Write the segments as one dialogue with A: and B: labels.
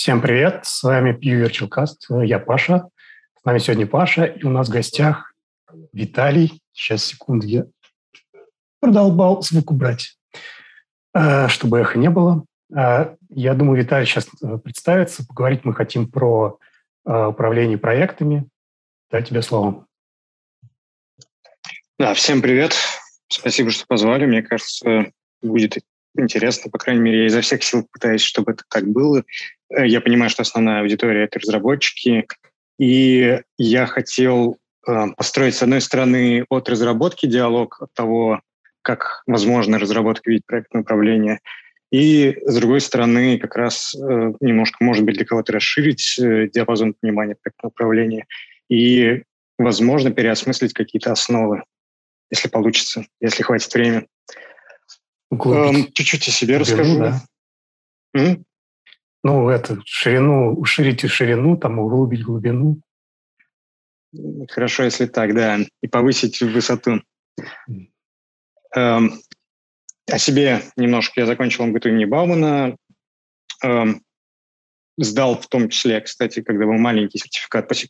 A: Всем привет, с вами Virtual Cast, я Паша. С нами сегодня Паша, и у нас в гостях Виталий. Сейчас, секунду, я продолбал звук убрать, э, чтобы эхо не было. Э, я думаю, Виталий сейчас э, представится. Поговорить мы хотим про управление проектами. Дай тебе слово.
B: Да, всем привет. Спасибо, что позвали. Мне кажется, будет интересно. По крайней мере, я изо всех сил пытаюсь, чтобы это так было. Э, я понимаю, что основная аудитория — это разработчики. И я хотел э, построить, с одной стороны, от разработки диалог, от того, как возможно разработка видеть проектное управление, и, с другой стороны, как раз э, немножко, может быть, для кого-то расширить диапазон понимания проектного управления и, возможно, переосмыслить какие-то основы, если получится, если хватит времени. Эм, чуть-чуть о себе глубину, расскажу. Да.
A: М? Ну, это, ширину, уширить ширину, там, углубить глубину.
B: Хорошо, если так, да. И повысить высоту. Эм, о себе немножко. Я закончил МГТУ имени Баумана. Эм, сдал в том числе, кстати, когда был маленький сертификат по C++.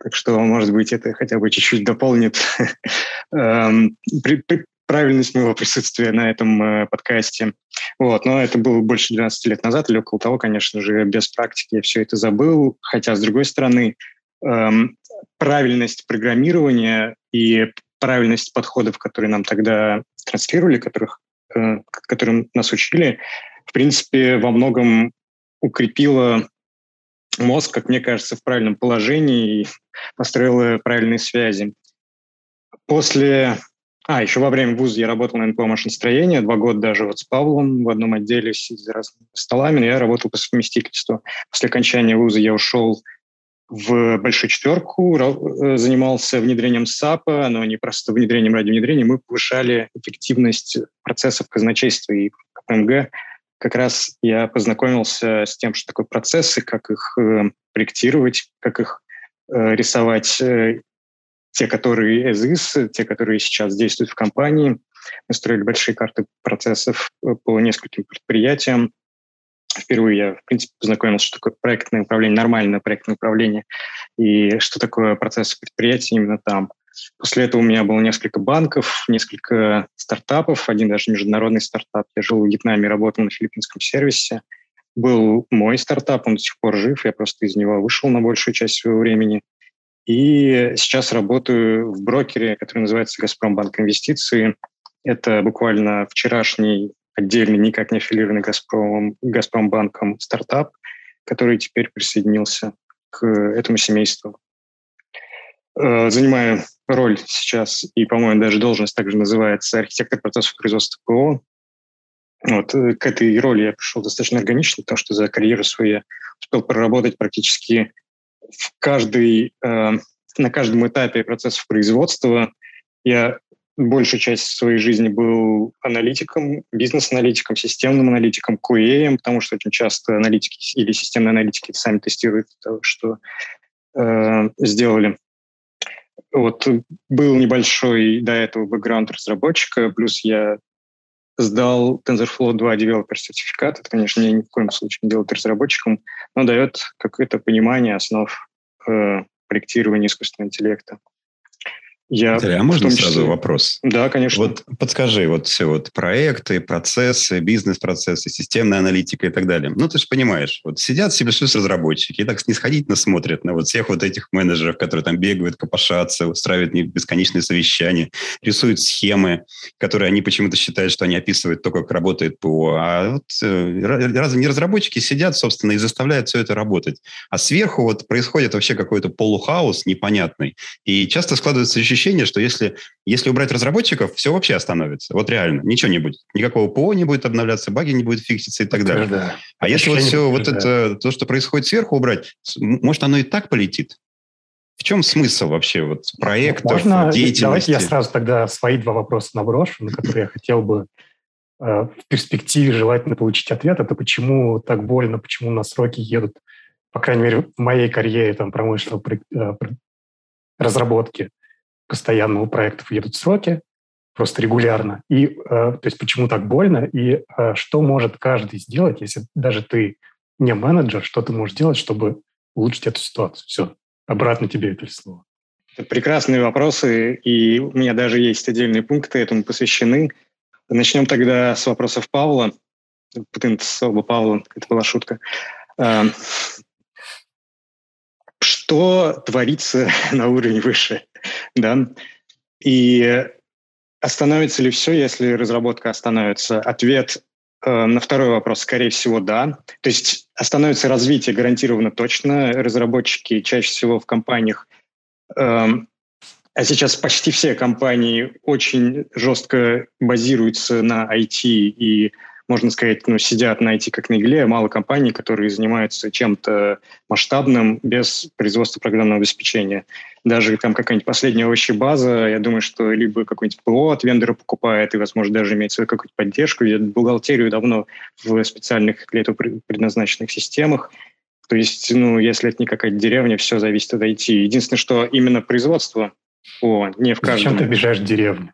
B: Так что, может быть, это хотя бы чуть-чуть дополнит эм, правильность моего присутствия на этом э, подкасте. Вот, но это было больше 12 лет назад, или около того, конечно же, без практики я все это забыл. Хотя, с другой стороны, эм, правильность программирования и правильность подходов, которые нам тогда транслировали, которых, э, которым нас учили, в принципе, во многом укрепила мозг, как мне кажется, в правильном положении и построила правильные связи. После а, еще во время вуза я работал на НПО машиностроения, два года даже вот с Павлом в одном отделе, сидя за разными столами, но я работал по совместительству. После окончания вуза я ушел в большую четверку, э, занимался внедрением САПа, но не просто внедрением ради внедрения, мы повышали эффективность процессов казначейства и КПМГ. Как раз я познакомился с тем, что такое процессы, как их э, проектировать, как их э, рисовать те, которые as те, которые сейчас действуют в компании. Мы строили большие карты процессов э, по нескольким предприятиям. Впервые я, в принципе, познакомился, что такое проектное управление, нормальное проектное управление, и что такое процесс предприятия именно там. После этого у меня было несколько банков, несколько стартапов, один даже международный стартап. Я жил в Вьетнаме, работал на филиппинском сервисе. Был мой стартап, он до сих пор жив, я просто из него вышел на большую часть своего времени. И сейчас работаю в брокере, который называется «Газпромбанк Инвестиции». Это буквально вчерашний отдельный, никак не аффилированный Газпром, Газпромбанком стартап, который теперь присоединился к этому семейству. Э, занимаю роль сейчас, и, по-моему, даже должность также называется архитектор процессов производства ПО. Вот, э, к этой роли я пришел достаточно органично, потому что за карьеру свою успел проработать практически в каждый, э, на каждом этапе процессов производства я большую часть своей жизни был аналитиком, бизнес-аналитиком, системным аналитиком, QA, потому что очень часто аналитики или системные аналитики сами тестируют то, что э, сделали. Вот был небольшой до этого бэкграунд разработчика, плюс я сдал TensorFlow 2 Developer сертификат. Это, конечно, меня ни в коем случае не делает разработчиком, но дает какое-то понимание основ э, проектирования искусственного интеллекта.
C: Я Виталий, а можно числе... сразу вопрос?
B: Да, конечно.
C: Вот подскажи, вот все вот проекты, процессы, бизнес-процессы, системная аналитика и так далее. Ну, ты же понимаешь, вот сидят C++ разработчики и так снисходительно смотрят на вот всех вот этих менеджеров, которые там бегают, копошатся, устраивают бесконечные совещания, рисуют схемы, которые они почему-то считают, что они описывают то, как работает ПО. А вот э, разве не разработчики сидят, собственно, и заставляют все это работать? А сверху вот происходит вообще какой-то полухаос непонятный. И часто складывается ощущение, ощущение, что если, если убрать разработчиков, все вообще остановится. Вот реально, ничего не будет. Никакого ПО не будет обновляться, баги не будет фикситься и так далее. Да. А если вот все вот это, то, что происходит сверху, убрать, может, оно и так полетит? В чем смысл вообще вот проекта, Можно, деятельности?
A: Давайте я сразу тогда свои два вопроса наброшу, на которые я хотел бы э, в перспективе желательно получить ответ. Это почему так больно, почему на сроки едут, по крайней мере, в моей карьере там, промышленного э, разработки постоянно у проектов едут сроки, просто регулярно. И э, то есть почему так больно, и э, что может каждый сделать, если даже ты не менеджер, что ты можешь делать, чтобы улучшить эту ситуацию? Все, обратно тебе это слово.
B: Прекрасные вопросы, и у меня даже есть отдельные пункты этому посвящены. Начнем тогда с вопросов Павла. Потенциал Павла, это была шутка. А, что творится на уровне выше? Да? И остановится ли все, если разработка остановится? Ответ э, на второй вопрос, скорее всего, да. То есть остановится развитие гарантированно точно. Разработчики чаще всего в компаниях, э, а сейчас почти все компании очень жестко базируются на IT и можно сказать, ну, сидят на IT как на игле, мало компаний, которые занимаются чем-то масштабным без производства программного обеспечения. Даже там какая-нибудь последняя база, я думаю, что либо какой-нибудь ПО от вендора покупает, и, возможно, даже имеет свою какую-то поддержку, ведет бухгалтерию давно в специальных для этого предназначенных системах. То есть, ну, если это не какая-то деревня, все зависит от IT. Единственное, что именно производство, о, не в каждом...
A: Зачем ты обижаешь деревню?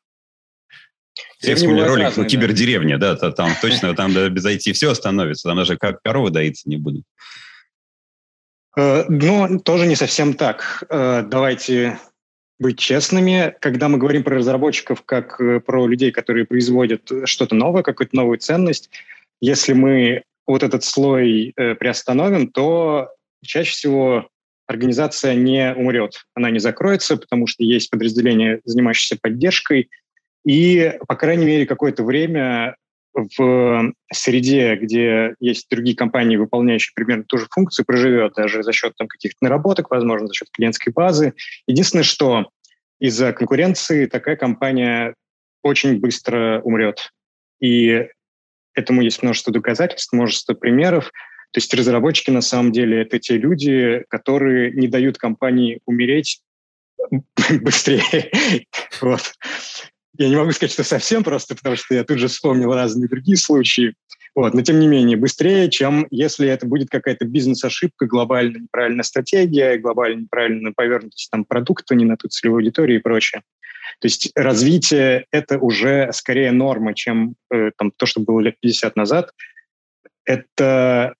C: Я вспомнил ролик разные, «Кибердеревня», да, да там точно, там без IT все остановится, там даже как коровы доиться не будут.
B: Э, ну, тоже не совсем так. Э, давайте быть честными. Когда мы говорим про разработчиков как э, про людей, которые производят что-то новое, какую-то новую ценность, если мы вот этот слой приостановим, то чаще всего организация не умрет, она не закроется, потому что есть подразделение, занимающееся поддержкой – и, по крайней мере, какое-то время в среде, где есть другие компании, выполняющие примерно ту же функцию, проживет даже за счет там, каких-то наработок, возможно, за счет клиентской базы. Единственное, что из-за конкуренции такая компания очень быстро умрет. И этому есть множество доказательств, множество примеров. То есть разработчики на самом деле это те люди, которые не дают компании умереть быстрее. Я не могу сказать, что совсем просто, потому что я тут же вспомнил разные другие случаи. Вот, но тем не менее, быстрее, чем если это будет какая-то бизнес-ошибка, глобальная неправильная стратегия, глобально неправильно повернутость там, продукта не на ту целевую аудиторию и прочее. То есть развитие — это уже скорее норма, чем э, там, то, что было лет 50 назад. Это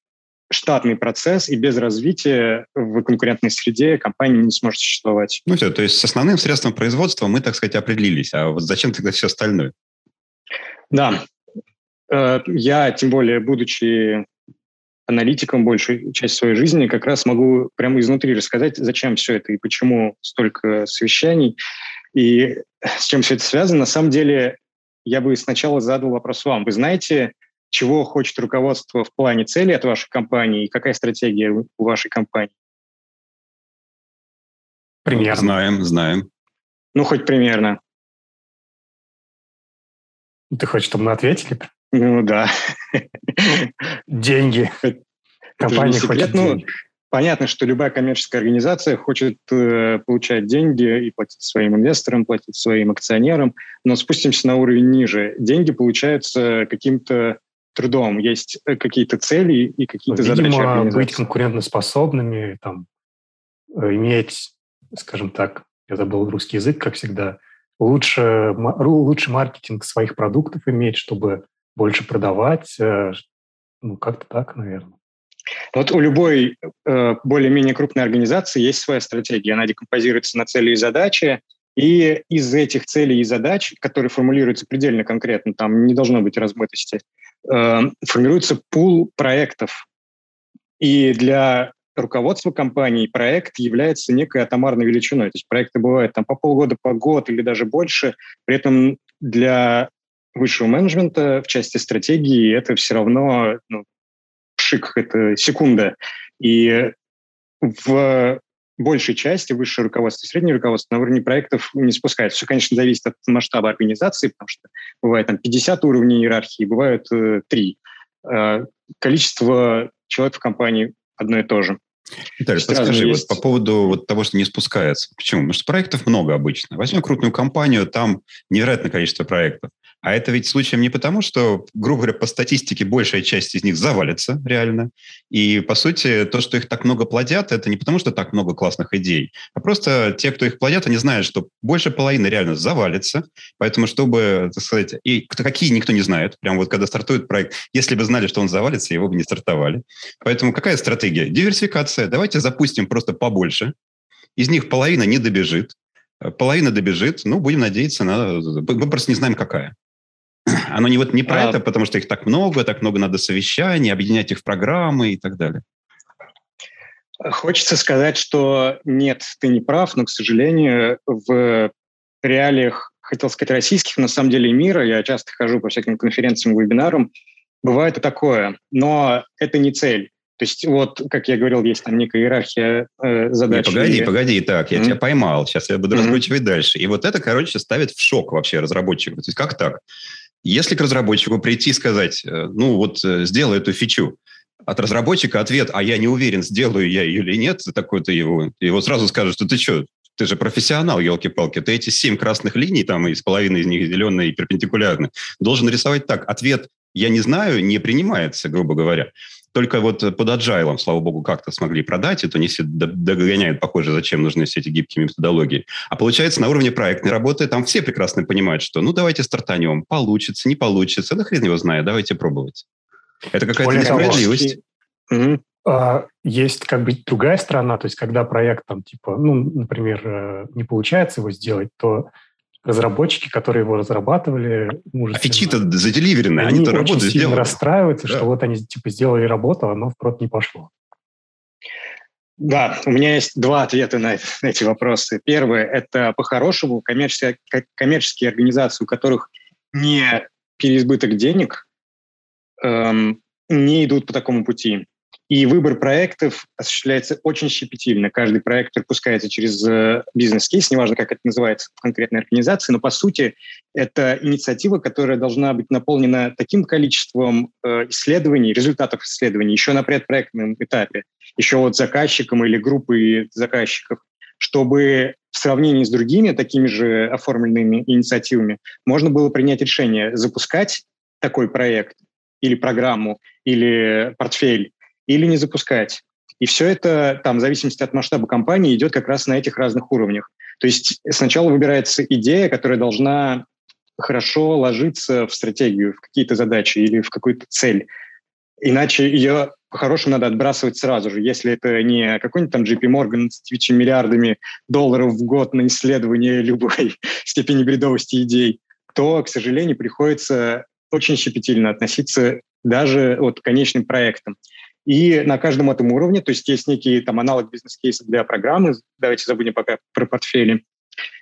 B: штатный процесс, и без развития в конкурентной среде компания не сможет существовать.
C: Ну все, то есть с основным средством производства мы, так сказать, определились. А вот зачем тогда все остальное?
B: Да. Э, я, тем более, будучи аналитиком большую часть своей жизни, как раз могу прямо изнутри рассказать, зачем все это и почему столько совещаний, и с чем все это связано. На самом деле, я бы сначала задал вопрос вам. Вы знаете, чего хочет руководство в плане цели от вашей компании и какая стратегия у вашей компании?
C: Примерно. Знаем, знаем.
B: Ну, хоть примерно.
A: Ты хочешь, чтобы мы ответили?
B: Ну, да.
A: Деньги. Компания хочет ну, деньги.
B: Понятно, что любая коммерческая организация хочет э, получать деньги и платить своим инвесторам, платить своим акционерам, но спустимся на уровень ниже. Деньги получаются каким-то трудом. Есть э, какие-то цели и какие-то
A: ну,
B: Видимо,
A: задачи быть конкурентоспособными, там, э, иметь, скажем так, я забыл русский язык, как всегда, лучше, лучше маркетинг своих продуктов иметь, чтобы больше продавать. Э, ну, как-то так, наверное.
B: Вот у любой э, более-менее крупной организации есть своя стратегия. Она декомпозируется на цели и задачи, и из этих целей и задач, которые формулируются предельно конкретно, там не должно быть размытости, э, формируется пул проектов. И для руководства компании проект является некой атомарной величиной. То есть проекты бывают там по полгода, по год или даже больше. При этом для высшего менеджмента в части стратегии это все равно ну, шик, это секунда. И в большей части высшее руководство и среднее руководство на уровне проектов не спускается. Все, конечно, зависит от масштаба организации, потому что бывает там 50 уровней иерархии, бывают э, 3. Э, количество человек в компании одно и то же.
C: Виталий, подскажи, есть... вот по поводу вот того, что не спускается. Почему? Потому что проектов много обычно. Возьмем крупную компанию, там невероятное количество проектов. А это ведь случаем не потому, что, грубо говоря, по статистике большая часть из них завалится реально. И, по сути, то, что их так много плодят, это не потому, что так много классных идей, а просто те, кто их плодят, они знают, что больше половины реально завалится. Поэтому, чтобы, так сказать, и какие никто не знает, прям вот когда стартует проект, если бы знали, что он завалится, его бы не стартовали. Поэтому какая стратегия? Диверсификация. Давайте запустим просто побольше. Из них половина не добежит, половина добежит, ну, будем надеяться на... Мы просто не знаем, какая. Оно не, вот, не про а... это, потому что их так много, так много надо совещаний, объединять их в программы и так далее.
B: Хочется сказать, что нет, ты не прав, но, к сожалению, в реалиях, хотел сказать, российских, на самом деле мира, я часто хожу по всяким конференциям, вебинарам, бывает и такое, но это не цель. То есть вот, как я говорил, есть там некая иерархия э, задач.
C: Не, погоди, и... погоди, так, я mm-hmm. тебя поймал, сейчас я буду mm-hmm. раскручивать дальше. И вот это, короче, ставит в шок вообще разработчиков. То есть как так? Если к разработчику прийти и сказать, э, ну вот э, сделай эту фичу, от разработчика ответ, а я не уверен, сделаю я ее или нет, такой-то его, его сразу скажут, что ты что, ты же профессионал, елки-палки, ты эти семь красных линий, там из половины из них зеленые и перпендикулярные, должен рисовать так. Ответ «я не знаю» не принимается, грубо говоря. Только вот под agile, слава богу, как-то смогли продать, это не все догоняют, похоже, зачем нужны все эти гибкие методологии. А получается, на уровне проектной работы там все прекрасно понимают, что ну давайте стартанем, получится, не получится, да хрен его знает, давайте пробовать. Это какая-то несправедливость.
A: А, есть как бы другая сторона, то есть когда проект там типа, ну, например, э, не получается его сделать, то разработчики, которые его разрабатывали,
C: а фичи-то заделиверены, они, они-то
A: работу очень сильно расстраиваются, да. что вот они типа сделали работу, а оно в прод не пошло.
B: Да, у меня есть два ответа на, на эти вопросы. Первое – это по-хорошему коммерческие, коммерческие организации, у которых не переизбыток денег, эм, не идут по такому пути. И выбор проектов осуществляется очень щепетильно. Каждый проект пропускается через э, бизнес-кейс, неважно, как это называется в конкретной организации, но по сути это инициатива, которая должна быть наполнена таким количеством э, исследований, результатов исследований еще на предпроектном этапе, еще вот заказчиком или группой заказчиков, чтобы в сравнении с другими такими же оформленными инициативами можно было принять решение запускать такой проект или программу, или портфель, или не запускать. И все это, там, в зависимости от масштаба компании, идет как раз на этих разных уровнях. То есть сначала выбирается идея, которая должна хорошо ложиться в стратегию, в какие-то задачи или в какую-то цель. Иначе ее по-хорошему надо отбрасывать сразу же. Если это не какой-нибудь там JP Morgan с тысячами миллиардами долларов в год на исследование любой степени бредовости идей, то, к сожалению, приходится очень щепетильно относиться даже вот к конечным проектам. И на каждом этом уровне, то есть есть некий там аналог бизнес-кейса для программы, давайте забудем пока про портфели.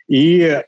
B: И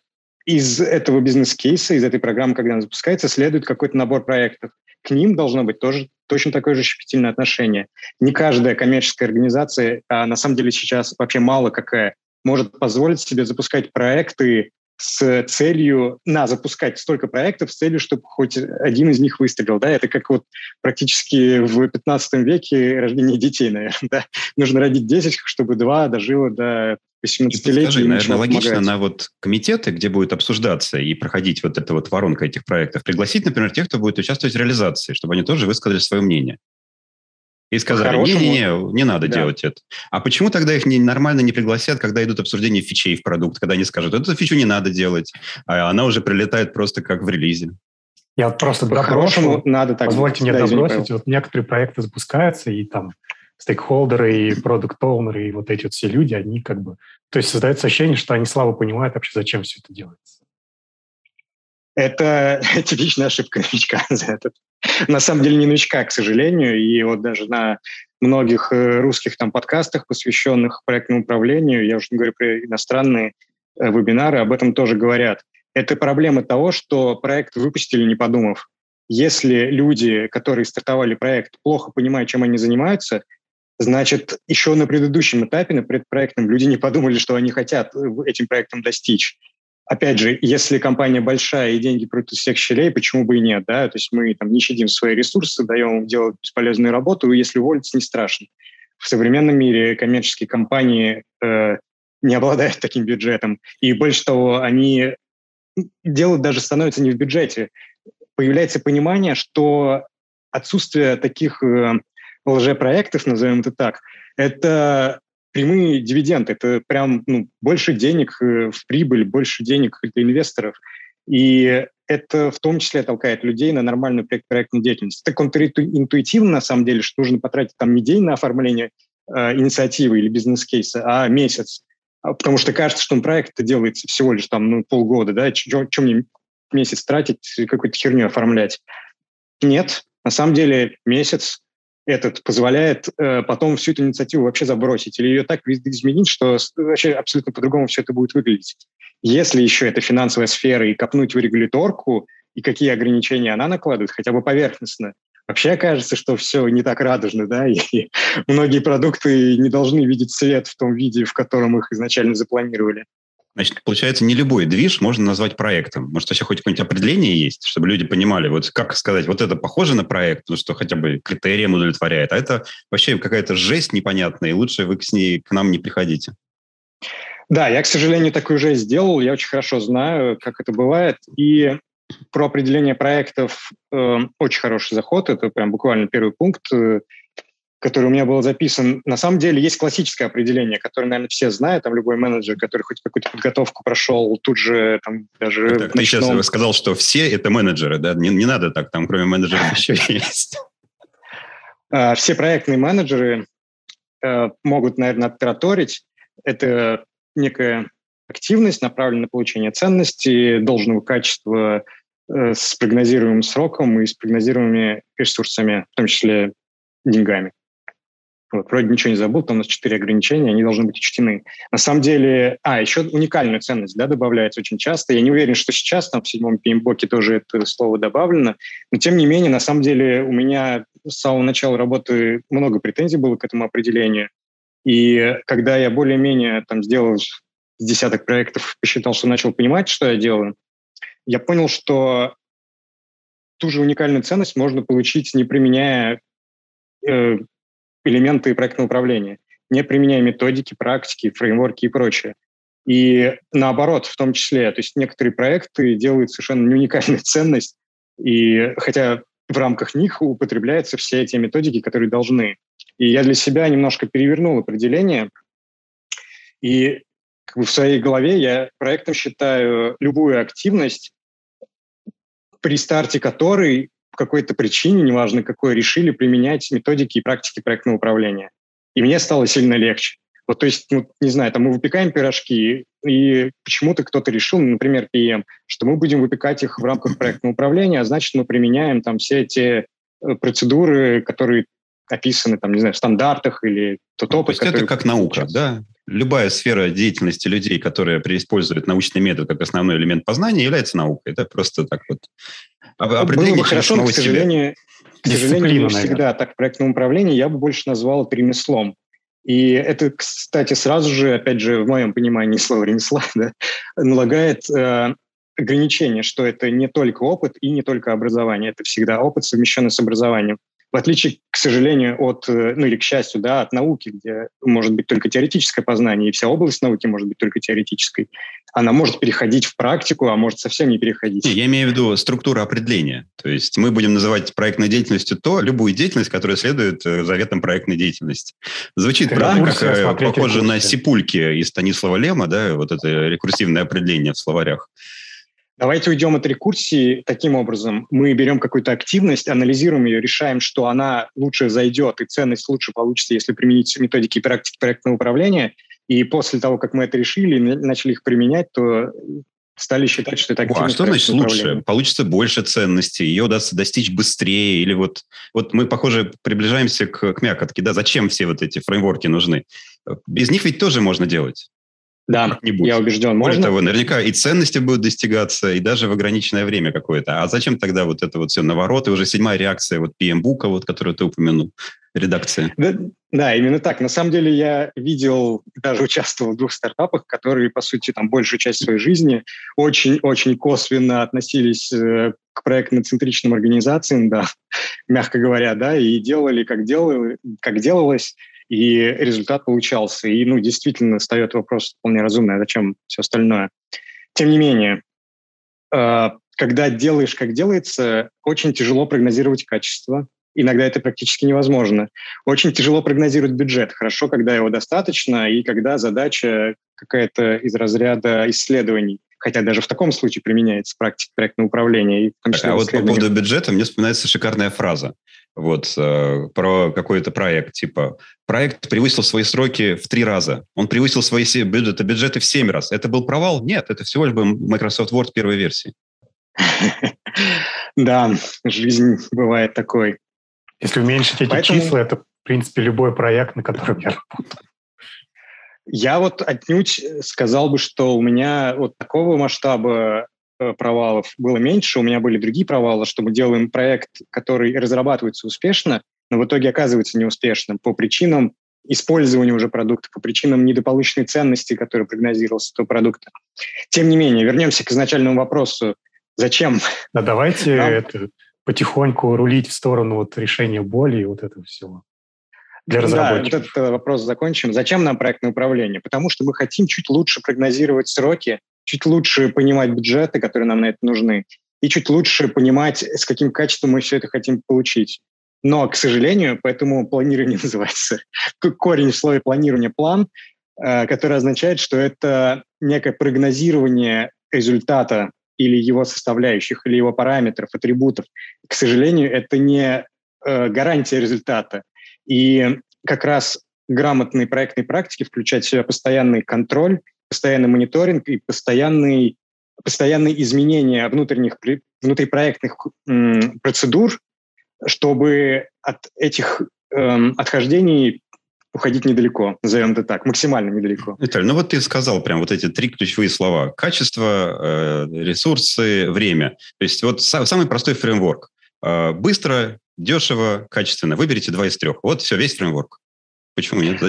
B: из этого бизнес-кейса, из этой программы, когда она запускается, следует какой-то набор проектов. К ним должно быть тоже точно такое же щепетильное отношение. Не каждая коммерческая организация, а на самом деле сейчас вообще мало какая, может позволить себе запускать проекты с целью, на, запускать столько проектов с целью, чтобы хоть один из них выстрелил. Да? Это как вот практически в 15 веке рождение детей, наверное. Да? Нужно родить 10, чтобы два дожило до 18-летия.
C: Скажи, наверное, логично помогать. на вот комитеты, где будет обсуждаться и проходить вот эта вот воронка этих проектов, пригласить, например, тех, кто будет участвовать в реализации, чтобы они тоже высказали свое мнение. И сказали, не-не-не, не надо да. делать это. А почему тогда их не, нормально не пригласят, когда идут обсуждения фичей в продукт, когда они скажут, эту фичу не надо делать, а она уже прилетает просто как в релизе?
A: Я вот просто доброшу, надо так позвольте мне добросить, вот некоторые проекты запускаются, и там стейкхолдеры, и продукт-оунеры, и вот эти вот все люди, они как бы... То есть создается ощущение, что они слабо понимают вообще, зачем все это делается.
B: Это типичная ошибка новичка. на самом деле не новичка, к сожалению. И вот даже на многих э, русских там подкастах, посвященных проектному управлению, я уже не говорю про иностранные э, вебинары, об этом тоже говорят. Это проблема того, что проект выпустили, не подумав. Если люди, которые стартовали проект, плохо понимают, чем они занимаются, значит, еще на предыдущем этапе, на предпроектном, люди не подумали, что они хотят э, этим проектом достичь опять же, если компания большая и деньги прут из всех щелей, почему бы и нет, да? То есть мы там не щадим свои ресурсы, даем им делать бесполезную работу, и если уволиться, не страшно. В современном мире коммерческие компании э, не обладают таким бюджетом. И больше того, они дело даже становится не в бюджете. появляется понимание, что отсутствие таких э, лжепроектов, назовем это так, это прямые дивиденды, это прям ну, больше денег э, в прибыль, больше денег для инвесторов. И это в том числе толкает людей на нормальную проект, проектную деятельность. Это контринтуитивно, на самом деле, что нужно потратить там не день на оформление э, инициативы или бизнес-кейса, а месяц. А, потому что кажется, что проект делается всего лишь там ну, полгода, да, чем мне месяц тратить, какую-то херню оформлять. Нет, на самом деле месяц этот позволяет э, потом всю эту инициативу вообще забросить или ее так изменить, что вообще абсолютно по-другому все это будет выглядеть. Если еще это финансовая сфера и копнуть в регуляторку, и какие ограничения она накладывает, хотя бы поверхностно, вообще кажется, что все не так радужно, да, и многие продукты не должны видеть свет в том виде, в котором их изначально запланировали.
C: Значит, получается, не любой движ можно назвать проектом. Может, вообще хоть какое-нибудь определение есть, чтобы люди понимали, вот как сказать, вот это похоже на проект, ну, что хотя бы критериям удовлетворяет, а это вообще какая-то жесть непонятная, и лучше вы к ней к нам не приходите.
B: Да, я, к сожалению, такую жесть сделал, я очень хорошо знаю, как это бывает, и про определение проектов э, очень хороший заход, это прям буквально первый пункт. Который у меня был записан. На самом деле есть классическое определение, которое, наверное, все знают. Там любой менеджер, который хоть какую-то подготовку прошел, тут же там даже...
C: Так, ты ночном... сейчас сказал, что все это менеджеры, да? Не, не надо так, там кроме менеджеров еще есть.
B: А, все проектные менеджеры э, могут, наверное, тараторить. Это некая активность, направленная на получение ценности, должного качества э, с прогнозируемым сроком и с прогнозируемыми ресурсами, в том числе деньгами. Вот, вроде ничего не забыл, там у нас четыре ограничения, они должны быть учтены. На самом деле, а, еще уникальную ценность да, добавляется очень часто. Я не уверен, что сейчас там в седьмом PMBOK тоже это слово добавлено, но тем не менее, на самом деле, у меня с самого начала работы много претензий было к этому определению. И когда я более-менее там сделал десяток проектов, посчитал, что начал понимать, что я делаю, я понял, что ту же уникальную ценность можно получить, не применяя э, элементы проектного управления, не применяя методики, практики, фреймворки и прочее. И наоборот, в том числе, то есть некоторые проекты делают совершенно не уникальную ценность, и хотя в рамках них употребляются все эти методики, которые должны. И я для себя немножко перевернул определение, и как бы в своей голове я проектом считаю любую активность, при старте которой по какой-то причине, неважно какой, решили применять методики и практики проектного управления. И мне стало сильно легче. Вот, то есть, ну, не знаю, там мы выпекаем пирожки, и почему-то кто-то решил, например, PM, что мы будем выпекать их в рамках проектного управления, а значит, мы применяем там все эти э, процедуры, которые описаны, там, не знаю, в стандартах или тот
C: опыт, То есть это как наука, да? Любая сфера деятельности людей, которая использует научный метод как основной элемент познания, является наукой. Это просто так вот
B: Определение Было бы хорошо, но, к сожалению, к сожалению не всегда так в проектном управлении. Я бы больше назвал это ремеслом. И это, кстати, сразу же, опять же, в моем понимании слова ремесла, да, налагает э, ограничение, что это не только опыт и не только образование. Это всегда опыт, совмещенный с образованием в отличие, к сожалению, от, э, ну или к счастью, да, от науки, где может быть только теоретическое познание, и вся область науки может быть только теоретической, она может переходить в практику, а может совсем не переходить.
C: Я имею в виду структуру определения. То есть мы будем называть проектной деятельностью то, любую деятельность, которая следует э, заветам проектной деятельности. Звучит, да, правда, как э, похоже на сипульки из Станислава Лема, да, вот это рекурсивное определение в словарях.
B: Давайте уйдем от рекурсии таким образом. Мы берем какую-то активность, анализируем ее, решаем, что она лучше зайдет и ценность лучше получится, если применить методики и практики проектного управления. И после того, как мы это решили и начали их применять, то стали считать, что это
C: активность. А что значит лучше? Получится больше ценностей, ее удастся достичь быстрее, или вот, вот мы, похоже, приближаемся к, к мякотке, да, зачем все вот эти фреймворки нужны? Без них ведь тоже можно делать.
B: Да, я убежден.
C: Более можно? того, наверняка и ценности будут достигаться, и даже в ограниченное время какое-то. А зачем тогда вот это вот все навороты? Уже седьмая реакция вот PM-бука, вот, которую ты упомянул, редакция.
B: Да, да, именно так. На самом деле я видел, даже участвовал в двух стартапах, которые, по сути, там большую часть своей жизни очень-очень косвенно относились э, к проектно-центричным организациям, да, мягко говоря, да, и делали, как, делали, как делалось, и результат получался. И, ну, действительно, встает вопрос вполне разумный, а зачем все остальное. Тем не менее, э, когда делаешь, как делается, очень тяжело прогнозировать качество. Иногда это практически невозможно. Очень тяжело прогнозировать бюджет. Хорошо, когда его достаточно, и когда задача какая-то из разряда исследований. Хотя даже в таком случае применяется практика проектного управления. И
C: а вот по поводу бюджета мне вспоминается шикарная фраза вот э, про какой-то проект, типа проект превысил свои сроки в три раза, он превысил свои бюджеты, бюджеты в семь раз. Это был провал? Нет, это всего лишь был Microsoft Word первой версии.
B: Да, жизнь бывает такой.
A: Если уменьшить эти числа, это, в принципе, любой проект, на котором я работаю.
B: Я вот отнюдь сказал бы, что у меня вот такого масштаба э, провалов было меньше, у меня были другие провалы, что мы делаем проект, который разрабатывается успешно, но в итоге оказывается неуспешным по причинам использования уже продукта, по причинам недополученной ценности, которая прогнозировалась этого продукта. Тем не менее, вернемся к изначальному вопросу. Зачем?
A: Да давайте Нам... это потихоньку рулить в сторону вот решения боли и вот этого всего
B: для разработчиков. Да, вот этот вопрос закончим. Зачем нам проектное управление? Потому что мы хотим чуть лучше прогнозировать сроки, чуть лучше понимать бюджеты, которые нам на это нужны, и чуть лучше понимать, с каким качеством мы все это хотим получить. Но, к сожалению, поэтому планирование называется корень в слове планирования план, э, который означает, что это некое прогнозирование результата или его составляющих, или его параметров, атрибутов. К сожалению, это не э, гарантия результата. И как раз грамотные проектные практики включают в себя постоянный контроль, постоянный мониторинг и постоянный, постоянные изменения внутренних, внутрипроектных м, процедур, чтобы от этих эм, отхождений уходить недалеко, назовем это так, максимально недалеко.
C: Виталий, ну вот ты сказал прям вот эти три ключевые слова. Качество, э, ресурсы, время. То есть вот самый простой фреймворк. Э, быстро, дешево, качественно. Выберите два из трех. Вот все, весь фреймворк. Почему нет?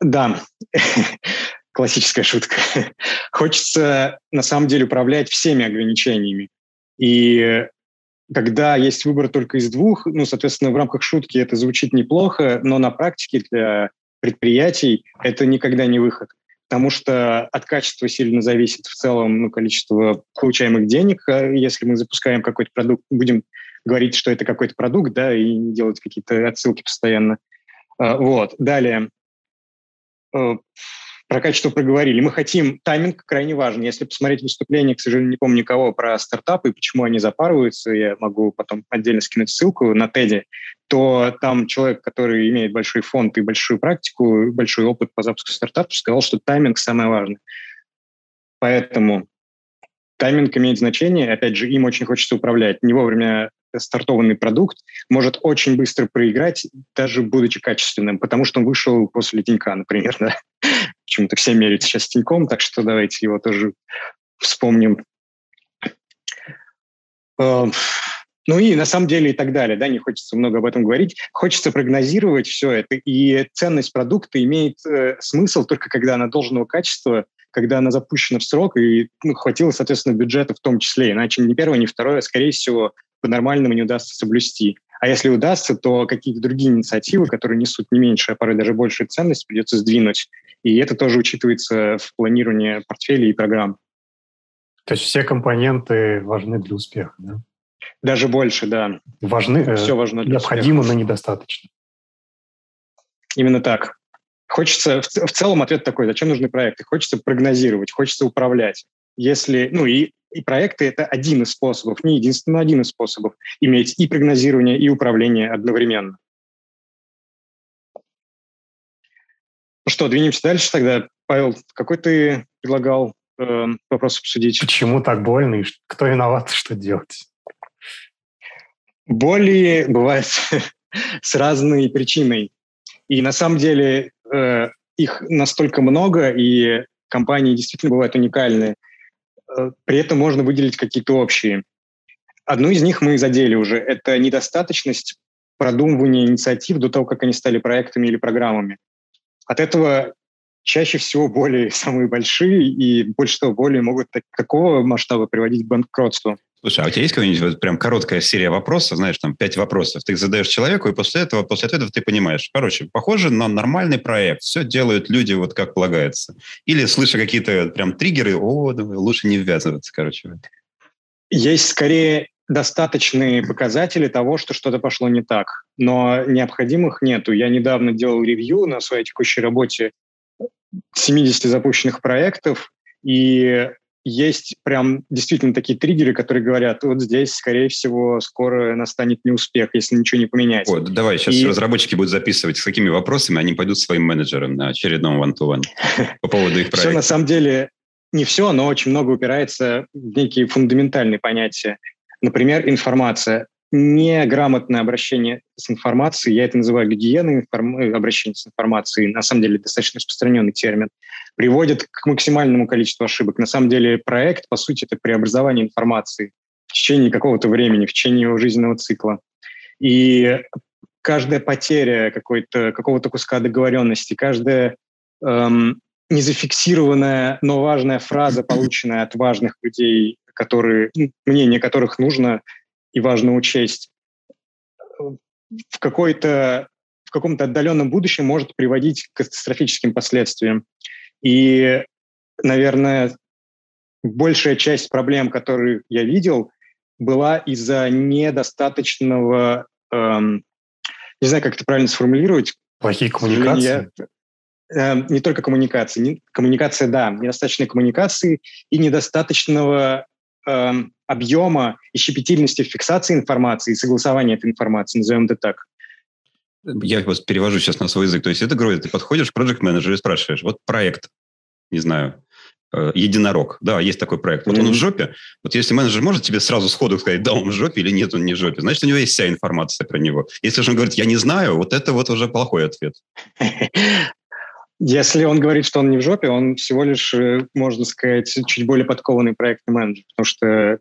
B: Да, классическая шутка. Хочется на самом деле управлять всеми ограничениями. И когда есть выбор только из двух, ну, соответственно, в рамках шутки это звучит неплохо, но на практике для предприятий это никогда не выход. Потому что от качества сильно зависит в целом ну, количество получаемых денег. А если мы запускаем какой-то продукт, будем говорить, что это какой-то продукт, да, и не делать какие-то отсылки постоянно. А, вот. Далее. Э, про качество проговорили. Мы хотим, тайминг крайне важен. Если посмотреть выступление, к сожалению, не помню никого, про стартапы и почему они запарываются, я могу потом отдельно скинуть ссылку на TED, то там человек, который имеет большой фонд и большую практику, большой опыт по запуску стартапов, сказал, что тайминг самое важное. Поэтому тайминг имеет значение, опять же, им очень хочется управлять. Не вовремя стартованный продукт может очень быстро проиграть, даже будучи качественным, потому что он вышел после Тинька, например. Да? Почему-то все меряют сейчас Тиньком, так что давайте его тоже вспомним. Эм, ну и на самом деле и так далее, да, не хочется много об этом говорить. Хочется прогнозировать все это, и ценность продукта имеет э, смысл только когда она должного качества, когда она запущена в срок, и ну, хватило, соответственно, бюджета в том числе. Иначе ни первое, ни второе, скорее всего, по-нормальному не удастся соблюсти. А если удастся, то какие-то другие инициативы, которые несут не меньшую, а порой даже большую ценность, придется сдвинуть. И это тоже учитывается в планировании портфелей и программ.
A: То есть все компоненты важны для успеха, да?
B: Даже больше, да.
A: Важны, э, все важно для необходимо, успеха. но недостаточно.
B: Именно так. Хочется, в, в целом ответ такой, зачем нужны проекты? Хочется прогнозировать, хочется управлять. Если, ну и и проекты — это один из способов, не единственный, но один из способов иметь и прогнозирование, и управление одновременно. Ну что, двинемся дальше тогда. Павел, какой ты предлагал э, вопрос обсудить?
A: Почему так больно и кто виноват, что делать?
B: Боли бывают с разной причиной. И на самом деле э, их настолько много, и компании действительно бывают уникальные – при этом можно выделить какие-то общие. Одну из них мы задели уже. Это недостаточность продумывания инициатив до того, как они стали проектами или программами. От этого чаще всего боли самые большие, и больше того, боли могут такого масштаба приводить к банкротству.
C: Слушай, а у тебя есть какая-нибудь вот прям короткая серия вопросов, знаешь, там пять вопросов, ты их задаешь человеку, и после этого, после ответов ты понимаешь, короче, похоже на нормальный проект, все делают люди вот как полагается. Или слыша какие-то прям триггеры, о, лучше не ввязываться, короче.
B: есть скорее достаточные показатели того, что что-то пошло не так, но необходимых нету. Я недавно делал ревью на своей текущей работе 70 запущенных проектов, и есть прям действительно такие триггеры, которые говорят, вот здесь, скорее всего, скоро настанет неуспех, если ничего не поменять.
C: Вот, давай, сейчас и... разработчики будут записывать, с какими вопросами они пойдут своим менеджерам на очередном one-to-one по поводу их проекта.
B: Все на самом деле не все, но очень много упирается в некие фундаментальные понятия. Например, информация. Неграмотное обращение с информацией, я это называю гигиеной информ... Э, обращения с информацией, на самом деле достаточно распространенный термин, приводит к максимальному количеству ошибок. На самом деле проект, по сути, это преобразование информации в течение какого-то времени, в течение его жизненного цикла. И каждая потеря какой-то, какого-то куска договоренности, каждая эм, незафиксированная, но важная фраза, полученная от важных людей, которые, мнение которых нужно и важно учесть, в какой-то в каком-то отдаленном будущем может приводить к катастрофическим последствиям. И, наверное, большая часть проблем, которые я видел, была из-за недостаточного, эм, не знаю, как это правильно сформулировать.
A: Плохие коммуникации?
B: э, не только коммуникации. Не, коммуникация, да, недостаточной коммуникации и недостаточного э, объема и щепетильности фиксации информации и согласования этой информации, назовем это так.
C: Я вас перевожу сейчас на свой язык. То есть это говорит, ты подходишь к проект менеджеру и спрашиваешь, вот проект, не знаю, э, единорог. Да, есть такой проект. Вот mm-hmm. он в жопе. Вот если менеджер может тебе сразу сходу сказать, да, он в жопе или нет, он не в жопе, значит, у него есть вся информация про него. Если же он говорит, я не знаю, вот это вот уже плохой ответ.
B: Если он говорит, что он не в жопе, он всего лишь, э, можно сказать, чуть более подкованный проектный менеджер, потому что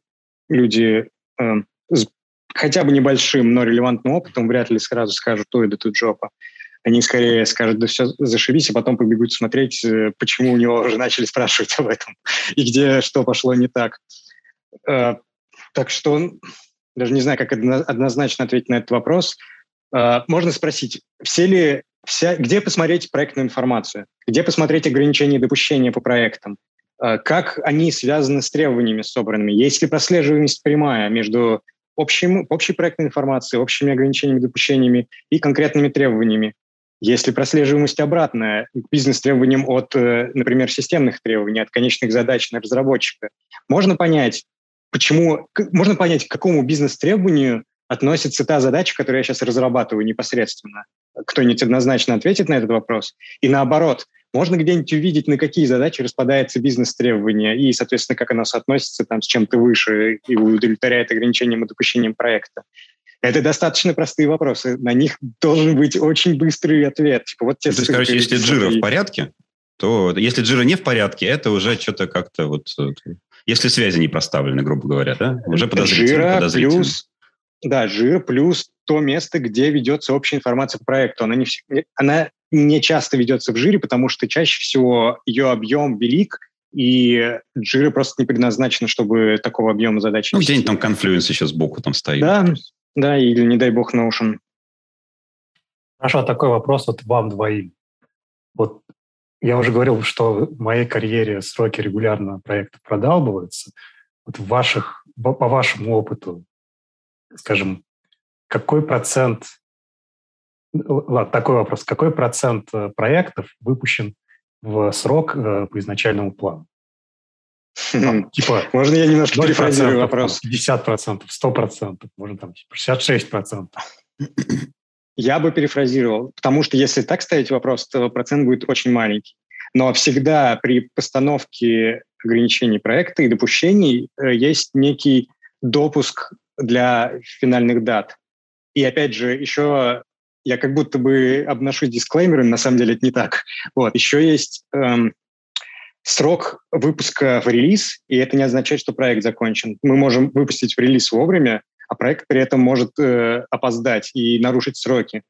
B: люди э, с хотя бы небольшим, но релевантным опытом вряд ли сразу скажут, ой, да тут жопа. Они скорее скажут, да все, зашибись, а потом побегут смотреть, э, почему у него уже начали спрашивать об этом, и где что пошло не так. Э, так что даже не знаю, как однозначно ответить на этот вопрос. Э, можно спросить, все ли вся, где посмотреть проектную информацию, где посмотреть ограничения допущения по проектам, э, как они связаны с требованиями собранными, есть ли прослеживаемость прямая между общим, общей проектной информацией, общими ограничениями, допущениями и конкретными требованиями. Есть ли прослеживаемость обратная к бизнес-требованиям от, э, например, системных требований, от конечных задач на разработчика? Можно понять, почему, можно понять, к какому бизнес-требованию относится та задача, которую я сейчас разрабатываю непосредственно. Кто-нибудь однозначно ответит на этот вопрос. И наоборот, можно где-нибудь увидеть, на какие задачи распадается бизнес-требования и, соответственно, как оно соотносится там, с чем-то выше и удовлетворяет ограничениям и допущениям проекта. Это достаточно простые вопросы. На них должен быть очень быстрый ответ.
C: Типа, вот те то есть, короче, если джира в порядке, то если джира не в порядке, это уже что-то как-то вот... Если связи не проставлены, грубо говоря, да? Уже подозрительно.
B: Жира подозрительно. плюс да, жир плюс то место, где ведется общая информация по проекту. Она не, она не часто ведется в жире, потому что чаще всего ее объем велик, и жиры просто не предназначены, чтобы такого объема задач
C: Ну, где-нибудь там конфлюенс еще сбоку там стоит.
B: Да, да, или, не дай бог, Notion.
A: Хорошо, а такой вопрос вот вам двоим. Вот я уже говорил, что в моей карьере сроки регулярно проекта продалбываются. Вот в ваших, по вашему опыту, скажем, какой процент, ладно, такой вопрос, какой процент э, проектов выпущен в срок э, по изначальному плану?
B: Там, типа, можно я немножко перефразирую вопрос?
A: 50%, 100%, можно там 66%.
B: Я бы перефразировал, потому что если так ставить вопрос, то процент будет очень маленький. Но всегда при постановке ограничений проекта и допущений э, есть некий допуск для финальных дат. И опять же, еще я как будто бы обношу дисклеймеры, на самом деле это не так. Вот. Еще есть эм, срок выпуска в релиз, и это не означает, что проект закончен. Мы можем выпустить в релиз вовремя, а проект при этом может э, опоздать и нарушить сроки.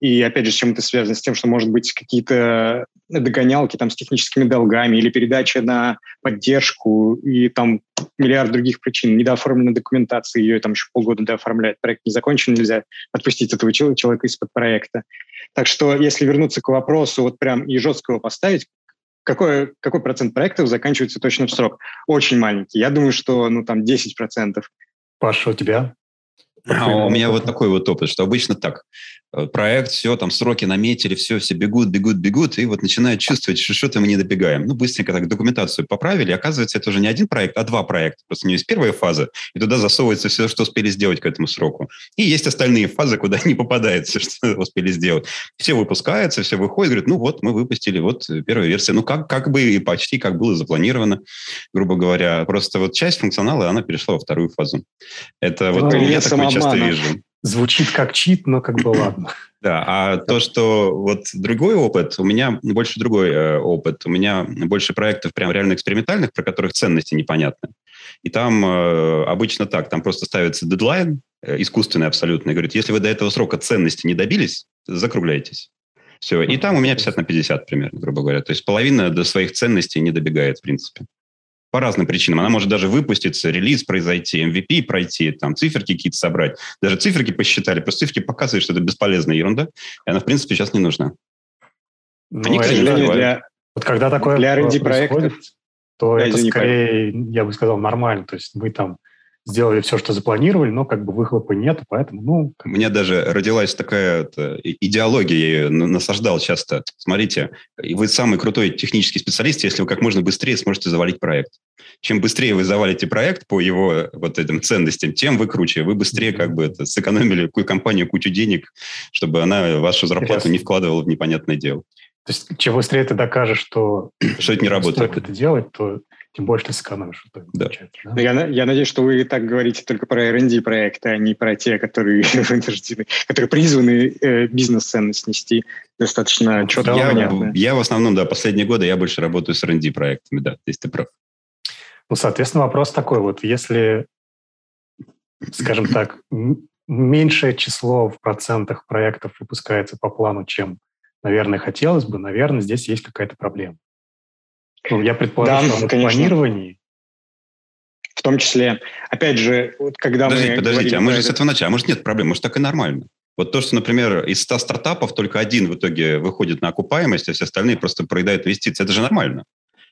B: И опять же, с чем это связано? С тем, что, может быть, какие-то догонялки там, с техническими долгами или передача на поддержку и там миллиард других причин. Недооформлена документация, ее там еще полгода дооформляют. Проект не закончен, нельзя отпустить этого человека из-под проекта. Так что, если вернуться к вопросу, вот прям и жестко его поставить, какой, какой процент проектов заканчивается точно в срок? Очень маленький. Я думаю, что ну там 10%.
A: Паша, у тебя?
C: А, у меня вот такой вот опыт, что обычно так. Э, проект, все, там сроки наметили, все, все бегут, бегут, бегут, и вот начинают чувствовать, что что-то мы не добегаем. Ну, быстренько так документацию поправили, оказывается, это уже не один проект, а два проекта. Просто у него есть первая фаза, и туда засовывается все, что успели сделать к этому сроку. И есть остальные фазы, куда не попадает все, что успели сделать. Все выпускаются, все выходит, говорят, ну вот, мы выпустили, вот первая версия. Ну, как, как бы и почти как было запланировано, грубо говоря. Просто вот часть функционала, она перешла во вторую фазу. Это вот ну, я такое часто вижу.
A: Звучит как чит, но как бы ладно.
C: Да, а то, что вот другой опыт, у меня больше другой э, опыт. У меня больше проектов прям реально экспериментальных, про которых ценности непонятны. И там э, обычно так, там просто ставится дедлайн, э, искусственный абсолютно, и говорит, если вы до этого срока ценности не добились, закругляйтесь. Все. И там у меня 50 на 50 примерно, грубо говоря. То есть половина до своих ценностей не добегает, в принципе по разным причинам. Она может даже выпуститься, релиз произойти, MVP пройти, там циферки какие-то собрать. Даже циферки посчитали, просто циферки показывают, что это бесполезная ерунда, и она, в принципе, сейчас не нужна.
A: Ну, Они, кстати, для, вот когда такое для происходит, то да, это скорее, я бы сказал, нормально. То есть мы там сделали все, что запланировали, но как бы выхлопа нет, поэтому, ну...
C: У меня даже родилась такая это, идеология, я ее насаждал часто. Смотрите, вы самый крутой технический специалист, если вы как можно быстрее сможете завалить проект. Чем быстрее вы завалите проект по его вот этим ценностям, тем вы круче. Вы быстрее как бы это, сэкономили компанию кучу денег, чтобы она вашу зарплату не вкладывала в непонятное дело.
A: То есть, чем быстрее ты докажешь, что,
C: что это не работает.
A: Стоит это делать, то тем больше ты сэкономишь.
C: Да.
B: Да? Я, я надеюсь, что вы так говорите только про R&D проекты, а не про те, которые которые призваны э, бизнес-ценность нести достаточно четко
C: я, понятно. Я в основном, да, последние годы я больше работаю с R&D проектами, да, здесь ты прав.
A: Ну, соответственно, вопрос такой вот, если, скажем так, меньшее число в процентах проектов выпускается по плану, чем, наверное, хотелось бы, наверное, здесь есть какая-то проблема. Ну, я предполагаю, да, что конечно. в планировании.
B: В том числе, опять же, вот когда
C: подождите, мы... Подождите, а мы же это... с этого начали. А может, нет проблем? Может, так и нормально? Вот то, что, например, из 100 стартапов только один в итоге выходит на окупаемость, а все остальные просто проедают инвестиции. Это же нормально.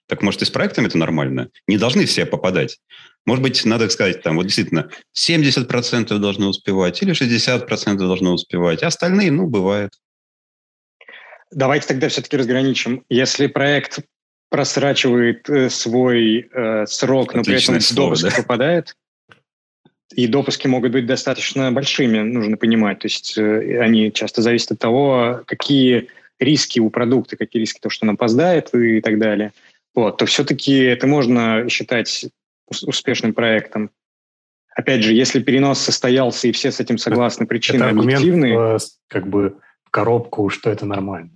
C: Так может и с проектами это нормально? Не должны все попадать. Может быть, надо сказать, там, вот действительно, 70% должны успевать или 60% должны успевать, а остальные, ну, бывает.
B: Давайте тогда все-таки разграничим. Если проект просрачивает э, свой э, срок, но Отличное при этом слово, допуск да? попадает. И допуски могут быть достаточно большими, нужно понимать. То есть э, они часто зависят от того, какие риски у продукта, какие риски то, что он опоздает и так далее. Вот, то все-таки это можно считать успешным проектом. Опять же, если перенос состоялся и все с этим согласны, причины это объективные.
A: Э, как бы в коробку, что это нормально.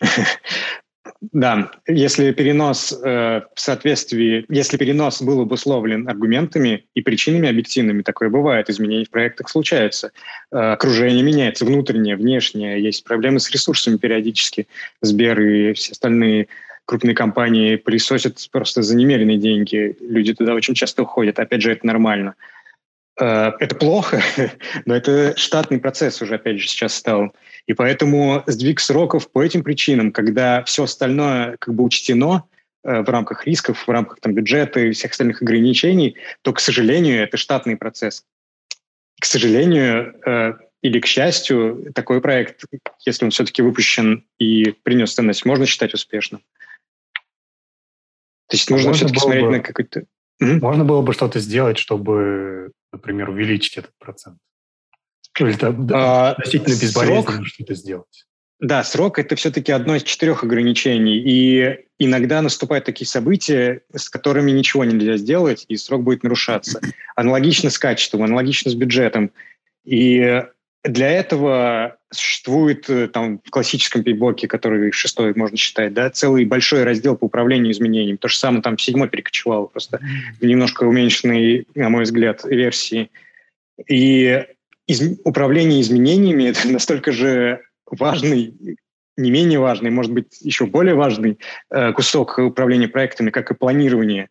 B: Да, если перенос э, в соответствии, если перенос был обусловлен аргументами и причинами объективными, такое бывает, изменения в проектах случаются, э, окружение меняется, внутреннее, внешнее, есть проблемы с ресурсами периодически, Сбер и все остальные крупные компании пылесосят просто за немеренные деньги, люди туда очень часто уходят, опять же, это нормально. Это плохо, но это штатный процесс уже, опять же, сейчас стал. И поэтому сдвиг сроков по этим причинам, когда все остальное как бы учтено э, в рамках рисков, в рамках там, бюджета и всех остальных ограничений, то, к сожалению, это штатный процесс. К сожалению, э, или к счастью, такой проект, если он все-таки выпущен и принес ценность, можно считать успешным. То есть нужно все-таки смотреть бы, на какой-то...
A: Можно было бы что-то сделать, чтобы, например, увеличить этот процент. Или там, да, а, относительно безболезненно что-то сделать.
B: Да, срок – это все-таки одно из четырех ограничений. И иногда наступают такие события, с которыми ничего нельзя сделать, и срок будет нарушаться. Аналогично с качеством, аналогично с бюджетом. И для этого существует э, там в классическом пейблоке, который шестой можно считать, да, целый большой раздел по управлению изменениями. То же самое там седьмой перекочевал, просто в немножко уменьшенной, на мой взгляд, версии. И из, управление изменениями – это настолько же важный, не менее важный, может быть, еще более важный э, кусок управления проектами, как и планирование.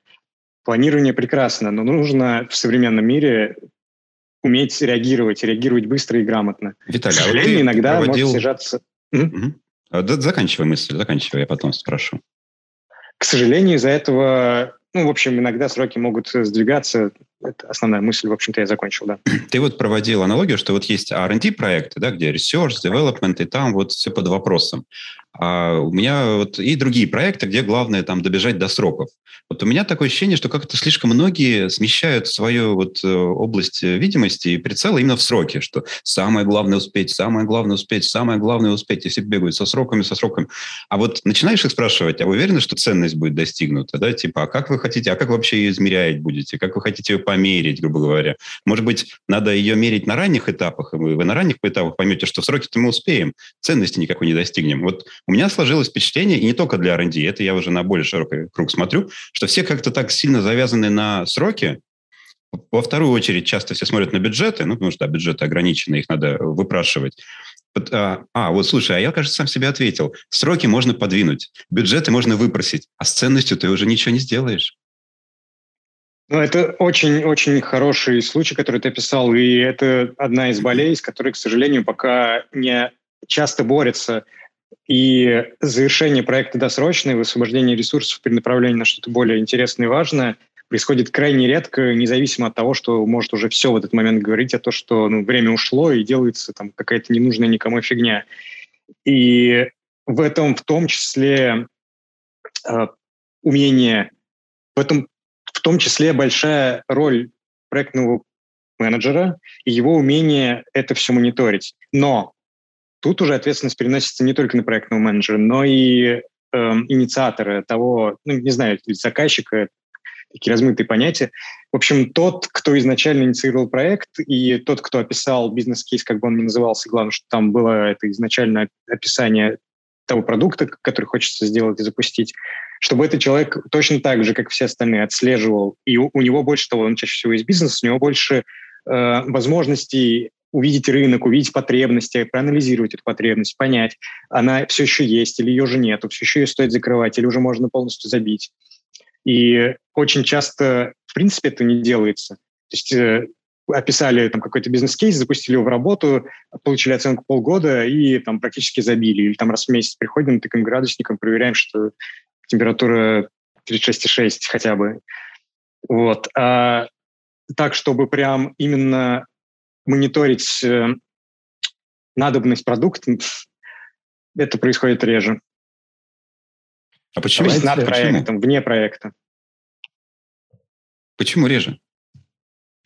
B: Планирование прекрасно, но нужно в современном мире уметь реагировать, реагировать быстро и грамотно.
C: Виталий, К а сожалению,
B: а иногда проводил... может снижаться...
C: Угу. Да, заканчивай мысль, заканчивай, я потом спрошу.
B: К сожалению, из-за этого, ну, в общем, иногда сроки могут сдвигаться. Это основная мысль, в общем-то, я закончил, да.
C: Ты вот проводил аналогию, что вот есть R&D проекты, да, где research, development, и там вот все под вопросом. А у меня вот и другие проекты, где главное там добежать до сроков. Вот у меня такое ощущение, что как-то слишком многие смещают свою вот э, область э, видимости и прицела именно в сроки, что самое главное успеть, самое главное успеть, самое главное успеть, и все бегают со сроками, со сроками. А вот начинаешь их спрашивать, а вы уверены, что ценность будет достигнута, да, типа, а как вы хотите, а как вообще ее измерять будете, как вы хотите ее померить, грубо говоря? Может быть, надо ее мерить на ранних этапах, и вы, на ранних этапах поймете, что в сроки-то мы успеем, ценности никакой не достигнем. Вот у меня сложилось впечатление, и не только для R&D, это я уже на более широкий круг смотрю, что все как-то так сильно завязаны на сроки. Во вторую очередь часто все смотрят на бюджеты, ну, потому что да, бюджеты ограничены, их надо выпрашивать. А, а, вот слушай, а я, кажется, сам себе ответил. Сроки можно подвинуть, бюджеты можно выпросить, а с ценностью ты уже ничего не сделаешь.
B: Ну, это очень-очень хороший случай, который ты описал, и это одна из болей, с которой, к сожалению, пока не часто борется и завершение проекта досрочное, высвобождение ресурсов при направлении на что-то более интересное и важное происходит крайне редко, независимо от того, что может уже все в этот момент говорить, а то, что ну, время ушло и делается там какая-то ненужная никому фигня. И в этом в том числе э, умение, в этом в том числе большая роль проектного менеджера и его умение это все мониторить. Но Тут уже ответственность переносится не только на проектного менеджера, но и э, инициатора того, ну, не знаю, заказчика, такие размытые понятия. В общем, тот, кто изначально инициировал проект, и тот, кто описал бизнес-кейс, как бы он ни назывался, главное, что там было это изначальное описание того продукта, который хочется сделать и запустить, чтобы этот человек точно так же, как все остальные, отслеживал, и у, у него больше того, он чаще всего из бизнеса, у него больше э, возможностей увидеть рынок, увидеть потребности, проанализировать эту потребность, понять, она все еще есть или ее уже нету, все еще ее стоит закрывать или уже можно полностью забить. И очень часто, в принципе, это не делается. То есть э, описали там какой-то бизнес-кейс, запустили его в работу, получили оценку полгода и там практически забили. Или там раз в месяц приходим таким градусником, проверяем, что температура 36,6 хотя бы. Вот. А так, чтобы прям именно мониторить э, надобность продукта, это происходит реже.
C: А почему? То
B: есть над проектом, почему? вне проекта.
C: Почему реже?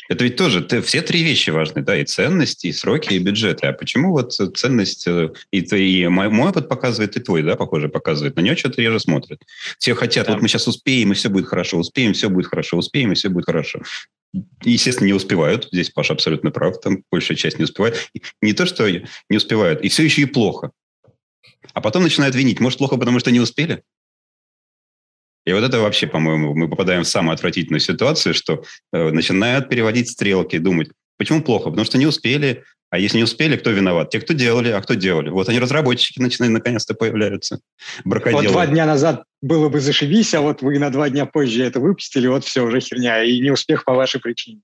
C: Это ведь тоже ты, все три вещи важны, да, и ценности, и сроки, и бюджеты. А почему вот ценность, э, и, и мой, мой опыт показывает, и твой, да, похоже, показывает, на нее что-то реже смотрят. Все хотят, да. вот мы сейчас успеем, и все будет хорошо, успеем, все будет хорошо, успеем, и все будет хорошо естественно, не успевают. Здесь Паша абсолютно прав. Там большая часть не успевает. Не то, что не успевают, и все еще и плохо. А потом начинают винить. Может, плохо, потому что не успели? И вот это вообще, по-моему, мы попадаем в самую отвратительную ситуацию, что э, начинают переводить стрелки, думать, почему плохо? Потому что не успели, а если не успели, кто виноват? Те, кто делали, а кто делали? Вот они, разработчики, начинают наконец-то появляются.
B: Вот два дня назад было бы зашибись, а вот вы на два дня позже это выпустили, вот все, уже херня, и не успех по вашей причине.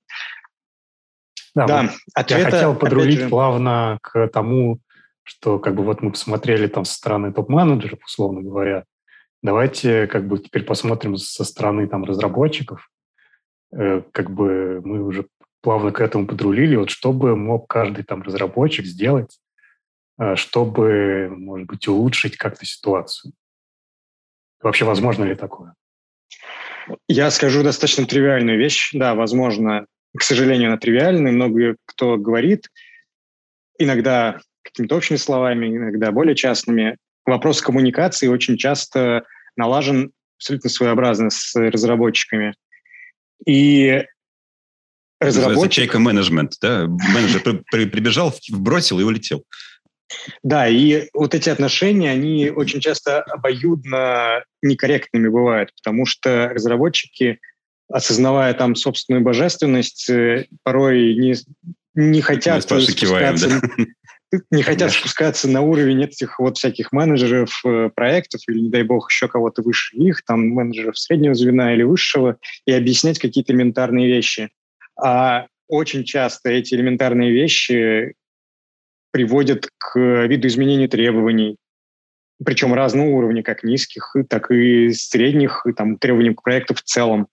A: Да, да вот ответа, я хотел подрулить же... плавно к тому, что как бы вот мы посмотрели там со стороны топ-менеджеров, условно говоря. Давайте как бы теперь посмотрим со стороны там разработчиков. Э, как бы мы уже плавно к этому подрулили. Вот что бы мог каждый там разработчик сделать, э, чтобы, может быть, улучшить как-то ситуацию? Вообще, возможно ли такое?
B: Я скажу достаточно тривиальную вещь. Да, возможно, к сожалению, она тривиальная. Много кто говорит, иногда какими-то общими словами, иногда более частными. Вопрос коммуникации очень часто налажен абсолютно своеобразно с разработчиками. И
C: разработчик... Чайка менеджмент, да? Менеджер прибежал, вбросил и улетел.
B: Да, и вот эти отношения, они очень часто обоюдно некорректными бывают, потому что разработчики, осознавая там собственную божественность, э, порой не, не хотят спускаться, киваем, да? Не хотят да. спускаться на уровень этих вот всяких менеджеров э, проектов или, не дай бог, еще кого-то выше них, там менеджеров среднего звена или высшего, и объяснять какие-то элементарные вещи. А очень часто эти элементарные вещи приводят к видоизменению требований причем разного уровня, как низких, так и средних, и там требований к проекту в целом.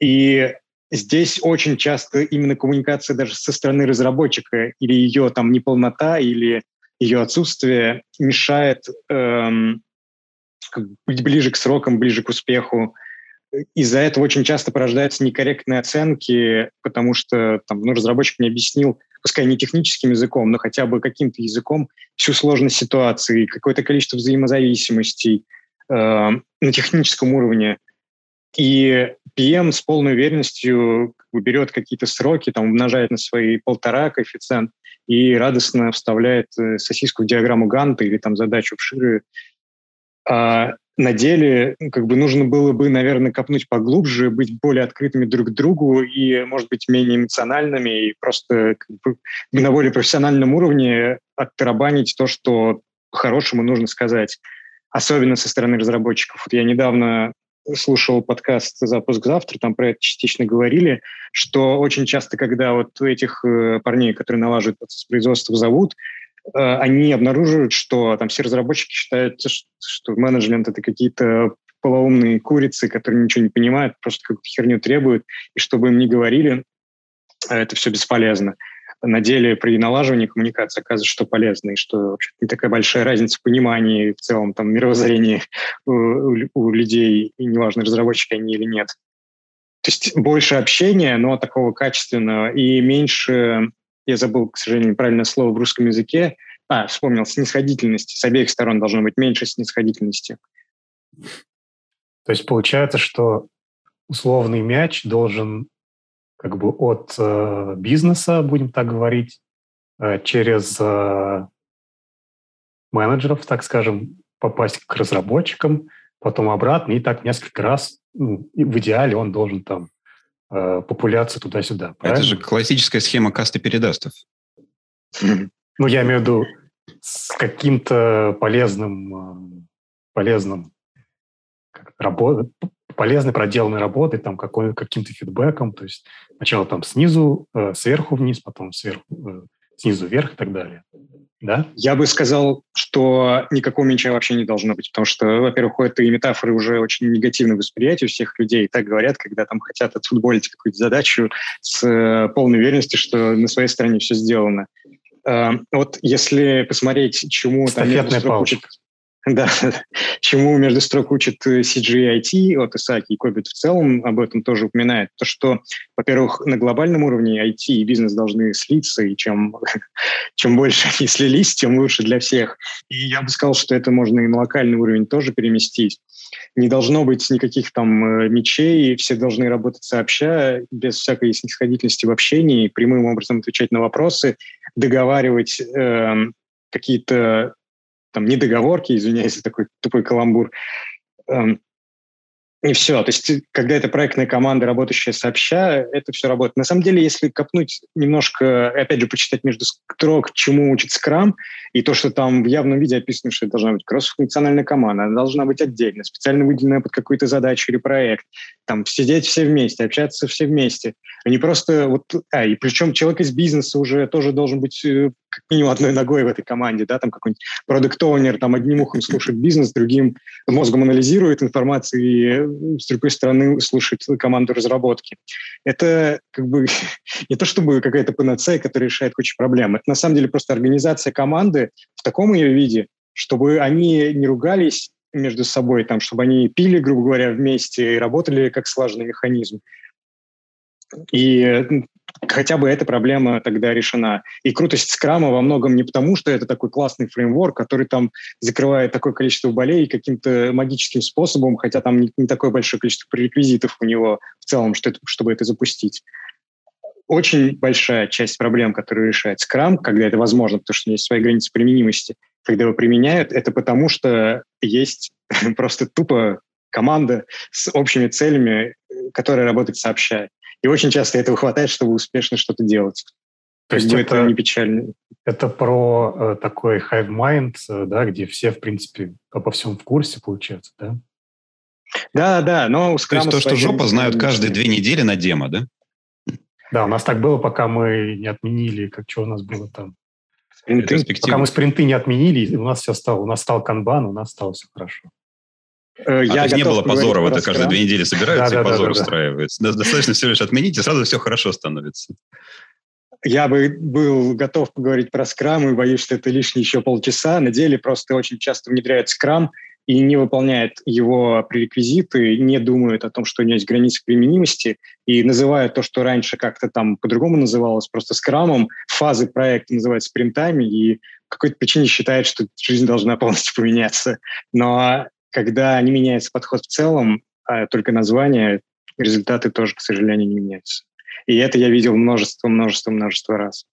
B: И здесь очень часто именно коммуникация даже со стороны разработчика или ее там неполнота, или ее отсутствие мешает эм, быть ближе к срокам, ближе к успеху. Из-за этого очень часто порождаются некорректные оценки, потому что там, ну, разработчик не объяснил, пускай не техническим языком, но хотя бы каким-то языком всю сложность ситуации, какое-то количество взаимозависимостей э, на техническом уровне. И PM с полной уверенностью берет какие-то сроки, там, умножает на свои полтора коэффициент и радостно вставляет э, сосиску в диаграмму Ганта или там задачу в Ширы. А на деле ну, как бы нужно было бы, наверное, копнуть поглубже, быть более открытыми друг к другу и, может быть, менее эмоциональными и просто как бы, на более профессиональном уровне оттарабанить то, что по-хорошему нужно сказать, особенно со стороны разработчиков. Вот я недавно слушал подкаст «Запуск завтра», там про это частично говорили, что очень часто, когда вот этих э, парней, которые налаживают процесс производства, зовут, э, они обнаруживают, что там все разработчики считают, что менеджмент — это какие-то полоумные курицы, которые ничего не понимают, просто какую-то херню требуют, и чтобы им не говорили, э, это все бесполезно на деле при налаживании коммуникации оказывается, что полезно, и что вообще не такая большая разница в понимании в целом там мировоззрении у, у людей, и неважно, разработчики они или нет. То есть больше общения, но такого качественного, и меньше, я забыл, к сожалению, правильное слово в русском языке, а, вспомнил, снисходительности. С обеих сторон должно быть меньше снисходительности.
A: То есть получается, что условный мяч должен как бы от э, бизнеса, будем так говорить, э, через э, менеджеров, так скажем, попасть к разработчикам, потом обратно, и так несколько раз. Ну, в идеале он должен там э, популяцию туда-сюда.
C: Правильно? Это же классическая схема касты передастов.
A: Ну, я имею в виду с каким-то полезным, э, полезным как, работ, полезной проделанной работой, там, какой, каким-то фидбэком, то есть сначала там снизу, э, сверху вниз, потом сверху, э, снизу вверх и так далее. Да?
B: Я бы сказал, что никакого мяча вообще не должно быть, потому что, во-первых, у этой метафоры уже очень негативное восприятие у всех людей. Так говорят, когда там хотят отфутболить какую-то задачу с э, полной уверенностью, что на своей стороне все сделано. Э, вот если посмотреть, чему
A: там... Стафетная палочка.
B: Да, чему между строк учат э, CGIT от Исаки и Кобит в целом об этом тоже упоминает. То, что, во-первых, на глобальном уровне IT и бизнес должны слиться, и чем, чем больше они слились, тем лучше для всех. И я бы сказал, что это можно и на локальный уровень тоже переместить. Не должно быть никаких там э, мечей, все должны работать сообща, без всякой снисходительности в общении, прямым образом отвечать на вопросы, договаривать э, какие-то там недоговорки, извиняюсь за такой тупой каламбур. Эм, и все. То есть, когда это проектная команда, работающая сообща, это все работает. На самом деле, если копнуть немножко, опять же, почитать между строк, чему учит скрам, и то, что там в явном виде описано, что это должна быть кросс-функциональная команда, она должна быть отдельно, специально выделенная под какую-то задачу или проект, там сидеть все вместе, общаться все вместе. А не просто вот... А, и причем человек из бизнеса уже тоже должен быть э, как минимум одной ногой в этой команде, да, там какой-нибудь продукт там одним ухом слушает бизнес, другим мозгом анализирует информацию и с другой стороны слушает команду разработки. Это как бы не то чтобы какая-то панацея, которая решает кучу проблем. Это на самом деле просто организация команды в таком ее виде, чтобы они не ругались между собой, там, чтобы они пили, грубо говоря, вместе и работали как слаженный механизм. И хотя бы эта проблема тогда решена. И крутость скрама во многом не потому, что это такой классный фреймворк, который там закрывает такое количество болей каким-то магическим способом, хотя там не, не такое большое количество реквизитов у него в целом, что это, чтобы это запустить. Очень большая часть проблем, которые решает скрам, когда это возможно, потому что есть свои границы применимости, когда его применяют, это потому, что есть просто тупо команда с общими целями, которая работает сообща. И очень часто этого хватает, чтобы успешно что-то делать.
A: То есть это, это не печально. Это про э, такой hive mind, э, да, где все, в принципе, обо всем в курсе, получается, да?
B: Да, да, но
C: у То есть то, что жопа знают каждые две недели на демо, да?
A: Да, у нас так было, пока мы не отменили, как что у нас было там. Спринты, пока мы спринты не отменили, у нас все стало, у нас стал канбан, у нас стало все хорошо.
C: Э, а я а не было позора, вот это каждые две недели собираются да, и да, позор да, устраивается. Достаточно всего лишь отменить, и сразу все хорошо становится.
B: Я бы был готов поговорить про скрам и боюсь, что это лишние еще полчаса. На деле просто очень часто внедряют скрам и не выполняет его пререквизиты, не думают о том, что у него есть границы применимости, и называют то, что раньше как-то там по-другому называлось, просто скрамом, фазы проекта называют спринтами, и по какой-то причине считают, что жизнь должна полностью поменяться. Но когда не меняется подход в целом, а только название, результаты тоже, к сожалению, не меняются. И это я видел множество, множество, множество раз.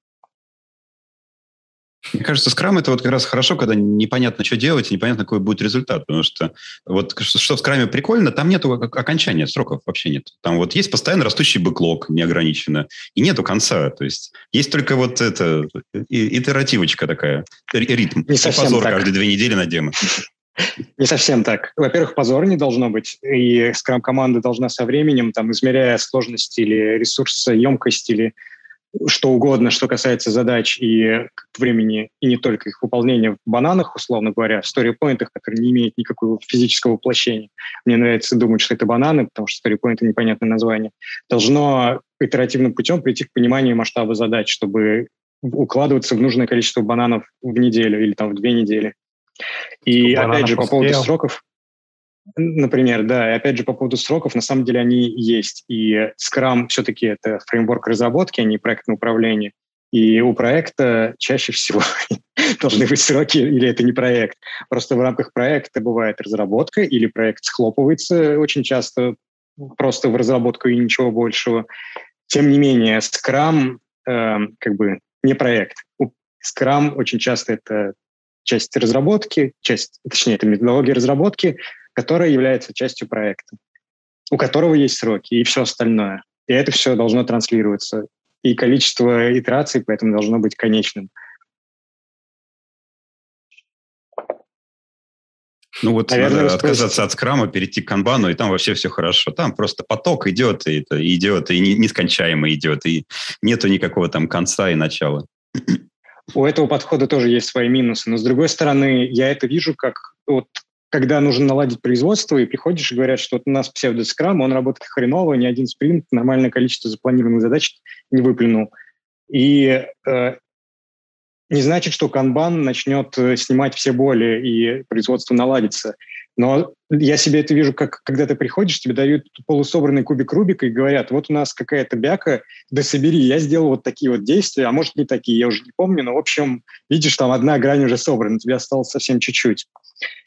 C: Мне кажется, скрам это вот как раз хорошо, когда непонятно, что делать, и непонятно, какой будет результат. Потому что вот что в скраме прикольно, там нету окончания сроков, вообще нет. Там вот есть постоянно растущий бэклог неограниченно, и нету конца. То есть есть только вот это итеративочка такая, ритм. Не совсем позор так. каждые две недели на демо.
B: Не совсем так. Во-первых, позора не должно быть, и скрам-команда должна со временем, там, измеряя сложность или ресурсоемкость, или что угодно, что касается задач и времени, и не только их выполнения в бананах, условно говоря, в story-поинтах, которые не имеют никакого физического воплощения. Мне нравится думать, что это бананы, потому что story-point — непонятное название. Должно итеративным путем прийти к пониманию масштаба задач, чтобы укладываться в нужное количество бананов в неделю или там в две недели. И опять же, по поводу сроков, например, да, и опять же, по поводу сроков, на самом деле они есть. И Scrum все-таки это фреймворк разработки, а не проектное управление. И у проекта чаще всего должны быть сроки, или это не проект. Просто в рамках проекта бывает разработка, или проект схлопывается очень часто просто в разработку и ничего большего. Тем не менее, Scrum э, как бы не проект. Scrum очень часто это часть разработки, часть, точнее, это методология разработки, которая является частью проекта, у которого есть сроки и все остальное. И это все должно транслироваться. И количество итераций поэтому должно быть конечным.
C: Ну вот Наверное, надо отказаться от скрама, перейти к канбану, и там вообще все хорошо. Там просто поток идет, и это идет, и нескончаемо идет, и нету никакого там конца и начала
B: у этого подхода тоже есть свои минусы. Но, с другой стороны, я это вижу как вот когда нужно наладить производство, и приходишь и говорят, что вот у нас псевдоскрам, он работает хреново, ни один спринт, нормальное количество запланированных задач не выплюнул. И э, не значит, что канбан начнет э, снимать все боли и производство наладится. Но я себе это вижу, как когда ты приходишь, тебе дают полусобранный кубик Рубика и говорят, вот у нас какая-то бяка, да собери, я сделал вот такие вот действия, а может не такие, я уже не помню, но в общем, видишь, там одна грань уже собрана, тебе осталось совсем чуть-чуть.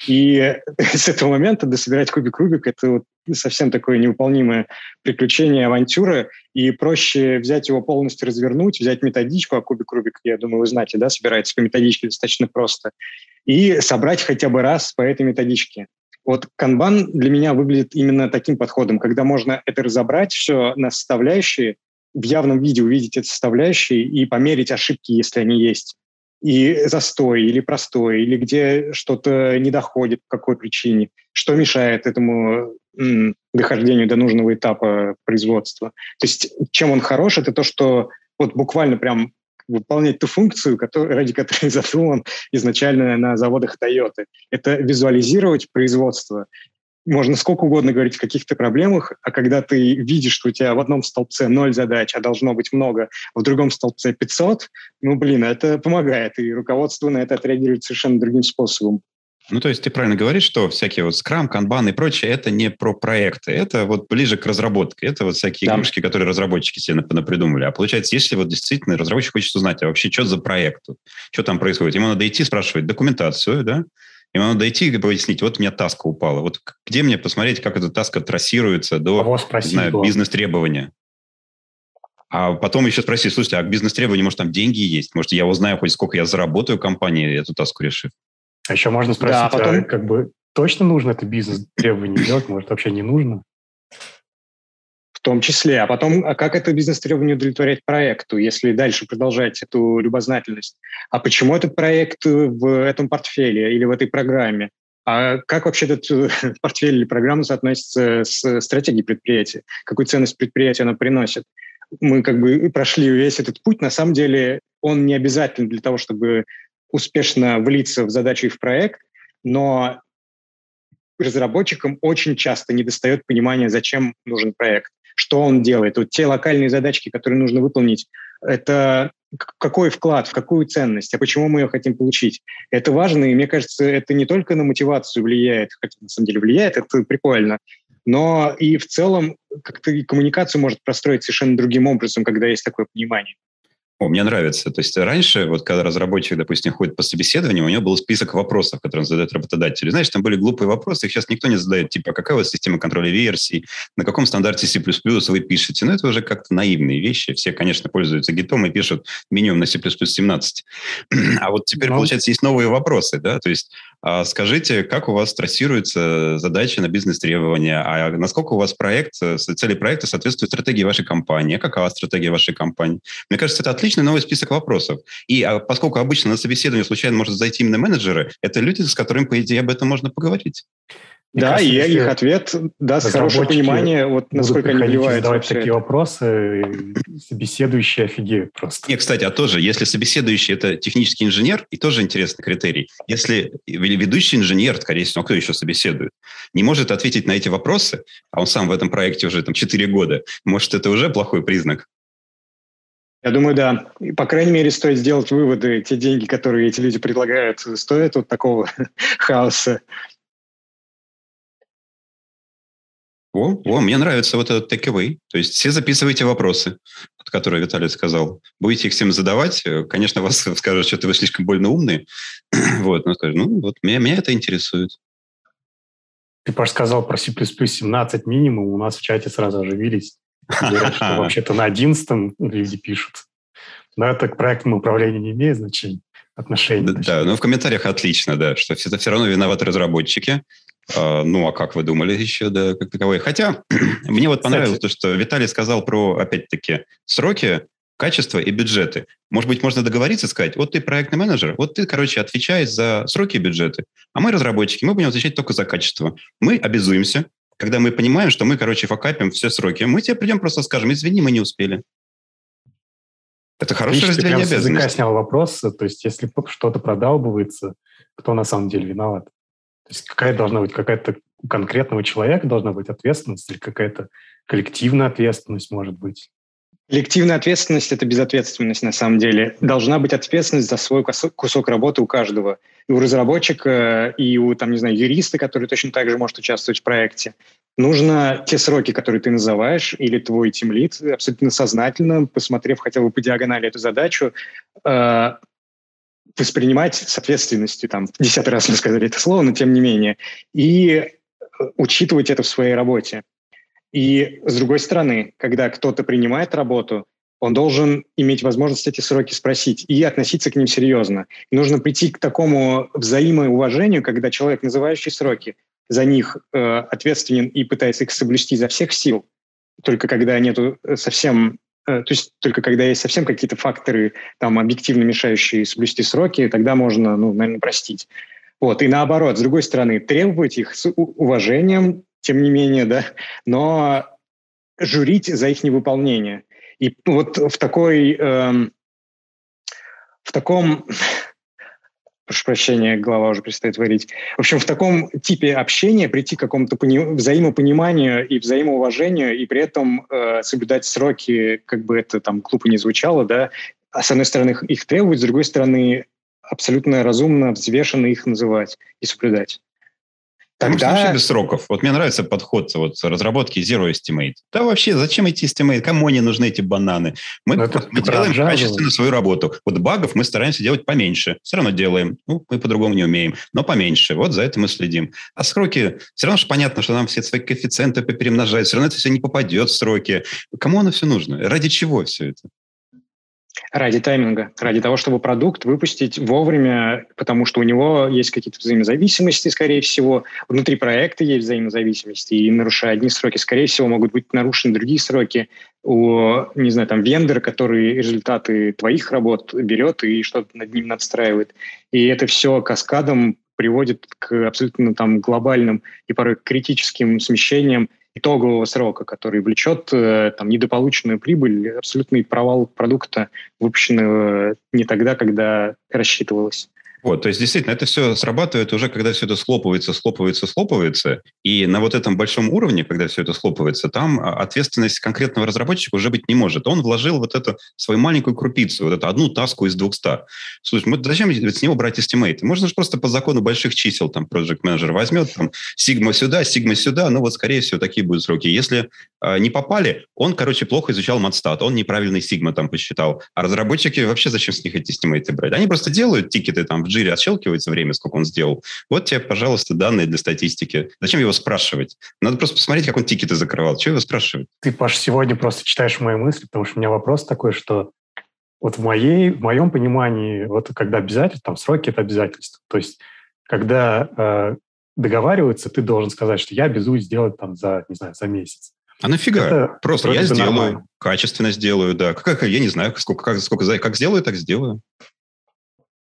B: И с этого момента дособирать кубик Рубик – это вот совсем такое невыполнимое приключение, авантюра, и проще взять его полностью развернуть, взять методичку, а кубик Рубик, я думаю, вы знаете, да, собирается по методичке достаточно просто, и собрать хотя бы раз по этой методичке. Вот канбан для меня выглядит именно таким подходом, когда можно это разобрать все на составляющие, в явном виде увидеть эти составляющие и померить ошибки, если они есть. И застой, или простой, или где что-то не доходит, по какой причине, что мешает этому м, дохождению до нужного этапа производства. То есть чем он хорош, это то, что вот буквально прям выполнять ту функцию, который, ради которой задуман изначально на заводах Toyota. Это визуализировать производство. Можно сколько угодно говорить о каких-то проблемах, а когда ты видишь, что у тебя в одном столбце ноль задач, а должно быть много, а в другом столбце 500, ну, блин, это помогает, и руководство на это отреагирует совершенно другим способом.
C: Ну, то есть ты правильно говоришь, что всякие вот скрам, канбан и прочее, это не про проекты, это вот ближе к разработке, это вот всякие да. игрушки, которые разработчики себе напридумали. А получается, если вот действительно разработчик хочет узнать, а вообще что за проект, что там происходит, ему надо идти спрашивать документацию, да, ему надо идти и пояснить, вот у меня таска упала, вот где мне посмотреть, как эта таска трассируется до, знаю, бизнес-требования. А потом еще спросить, слушайте, а к бизнес-требованию, может, там деньги есть? Может, я узнаю хоть сколько я заработаю компании, эту таску решив?
A: А еще можно спросить, да, потом... а как бы точно нужно это бизнес-требование делать? Может, вообще не нужно?
B: В том числе. А потом, а как это бизнес-требование удовлетворять проекту, если дальше продолжать эту любознательность? А почему этот проект в этом портфеле или в этой программе? А как вообще этот э, портфель или программа соотносится с стратегией предприятия? Какую ценность предприятия она приносит? Мы как бы прошли весь этот путь. На самом деле он не обязателен для того, чтобы успешно влиться в задачу и в проект, но разработчикам очень часто недостает понимания, зачем нужен проект, что он делает. Вот те локальные задачки, которые нужно выполнить, это какой вклад, в какую ценность, а почему мы ее хотим получить. Это важно, и мне кажется, это не только на мотивацию влияет, хотя на самом деле влияет, это прикольно, но и в целом как-то и коммуникацию может простроить совершенно другим образом, когда есть такое понимание.
C: О, мне нравится. То есть раньше, вот когда разработчик, допустим, ходит по собеседованию, у него был список вопросов, которые он задает работодателю. Знаешь, там были глупые вопросы, их сейчас никто не задает, типа, какая у вас система контроля версий, на каком стандарте C++ вы пишете. Но это уже как-то наивные вещи. Все, конечно, пользуются гитом и пишут минимум на C++ 17. А вот теперь, Но... Ну. получается, есть новые вопросы, да? То есть а скажите, как у вас трассируется задача на бизнес-требования? А насколько у вас проект, цели проекта соответствуют стратегии вашей компании? А какова стратегия вашей компании? Мне кажется, это отличный новый список вопросов. И а, поскольку обычно на собеседование случайно может зайти именно менеджеры, это люди, с которыми, по идее, об этом можно поговорить.
B: Мне да, кажется, и их ответ даст хорошее понимание, вот насколько они
A: задавать такие это. вопросы, собеседующие офигеют просто.
C: Не, кстати, а тоже, если собеседующий – это технический инженер, и тоже интересный критерий. Если ведущий инженер, скорее всего, кто еще собеседует, не может ответить на эти вопросы, а он сам в этом проекте уже там 4 года, может, это уже плохой признак?
B: Я думаю, да. И, по крайней мере, стоит сделать выводы. Те деньги, которые эти люди предлагают, стоят вот такого хаоса.
C: О, о, мне нравится вот этот takeaway. То есть все записывайте вопросы, которые Виталий сказал. Будете их всем задавать. Э, конечно, вас скажут, что вы слишком больно умные. вот, но скажут, ну, вот меня, меня это интересует.
A: Ты, Паш, сказал про C++ 17 минимум. У нас в чате сразу оживились. Говорят, что вообще-то на 11 люди пишут. Но это к проектному управлению не имеет значения отношения.
C: Да, да, ну в комментариях отлично, да, что это все равно виноваты разработчики. А, ну, а как вы думали еще, да, как таковой? Хотя мне вот понравилось Кстати. то, что Виталий сказал про, опять-таки, сроки, качество и бюджеты. Может быть, можно договориться, сказать, вот ты проектный менеджер, вот ты, короче, отвечаешь за сроки и бюджеты, а мы разработчики, мы будем отвечать только за качество. Мы обязуемся, когда мы понимаем, что мы, короче, факапим все сроки, мы тебе придем просто скажем, извини, мы не успели. Это хорошее Видишь, разделение обязанностей.
A: Снял вопрос, то есть если что-то продалбывается, кто на самом деле виноват? То есть какая должна быть какая-то у конкретного человека должна быть ответственность или какая-то коллективная ответственность, может быть?
B: Коллективная ответственность – это безответственность на самом деле. Должна быть ответственность за свой кусок работы у каждого. И у разработчика, и у, там, не знаю, юриста, который точно так же может участвовать в проекте. Нужно те сроки, которые ты называешь, или твой тимлит, абсолютно сознательно, посмотрев хотя бы по диагонали эту задачу, э, воспринимать с ответственностью, там, десятый раз мы сказали это слово, но тем не менее, и э, учитывать это в своей работе. И с другой стороны, когда кто-то принимает работу, он должен иметь возможность эти сроки спросить и относиться к ним серьезно. И нужно прийти к такому взаимоуважению, когда человек, называющий сроки, за них э, ответственен и пытается их соблюсти за всех сил, только когда нету э, совсем то есть только когда есть совсем какие-то факторы, там, объективно мешающие соблюсти сроки, тогда можно, ну, наверное, простить. Вот, и наоборот, с другой стороны, требовать их с уважением, тем не менее, да, но журить за их невыполнение. И вот в такой, эм, в таком прошу прощения, голова уже перестает варить. В общем, в таком типе общения прийти к какому-то пони- взаимопониманию и взаимоуважению, и при этом э, соблюдать сроки, как бы это там глупо не звучало, да, а с одной стороны их требовать, с другой стороны абсолютно разумно, взвешенно их называть и соблюдать.
C: Тогда... вообще без сроков. Вот мне нравится подход вот разработки Zero Estimate. Да вообще, зачем эти Estimate? Кому они нужны, эти бананы? Мы, ну, мы делаем качественно свою работу. Вот багов мы стараемся делать поменьше. Все равно делаем. Ну, мы по-другому не умеем, но поменьше. Вот за это мы следим. А сроки, все равно же понятно, что нам все свои коэффициенты перемножать. Все равно это все не попадет в сроки. Кому оно все нужно? Ради чего все это?
B: Ради тайминга, ради того, чтобы продукт выпустить вовремя, потому что у него есть какие-то взаимозависимости, скорее всего, внутри проекта есть взаимозависимости, и нарушая одни сроки, скорее всего, могут быть нарушены другие сроки у, не знаю, там, вендора, который результаты твоих работ берет и что-то над ним надстраивает. И это все каскадом приводит к абсолютно там глобальным и порой критическим смещениям итогового срока, который влечет э, там, недополученную прибыль, абсолютный провал продукта, выпущенного не тогда, когда рассчитывалось.
C: Вот, то есть действительно это все срабатывает уже, когда все это схлопывается, схлопывается, схлопывается. И на вот этом большом уровне, когда все это схлопывается, там а, ответственность конкретного разработчика уже быть не может. Он вложил вот эту свою маленькую крупицу, вот эту одну таску из 200. Слушай, мы зачем с него брать эстимейты? Можно же просто по закону больших чисел, там, Project Manager возьмет, там, сигма сюда, сигма сюда, ну вот, скорее всего, такие будут сроки. Если э, не попали, он, короче, плохо изучал матстат, он неправильный сигма там посчитал. А разработчики вообще зачем с них эти эстимейты брать? Они просто делают тикеты там джире отщелкивается время, сколько он сделал. Вот тебе, пожалуйста, данные для статистики. Зачем его спрашивать? Надо просто посмотреть, как он тикеты закрывал. Чего его спрашивать?
A: Ты, Паш, сегодня просто читаешь мои мысли, потому что у меня вопрос такой, что вот в, моей, в моем понимании, вот когда обязательства, там сроки – это обязательства. То есть когда э, договариваются, ты должен сказать, что я обязуюсь сделать там за, не знаю, за месяц.
C: А нафига? Это Просто я сделаю, нормально. качественно сделаю, да. Как, я не знаю, сколько, как, сколько, как сделаю, так сделаю.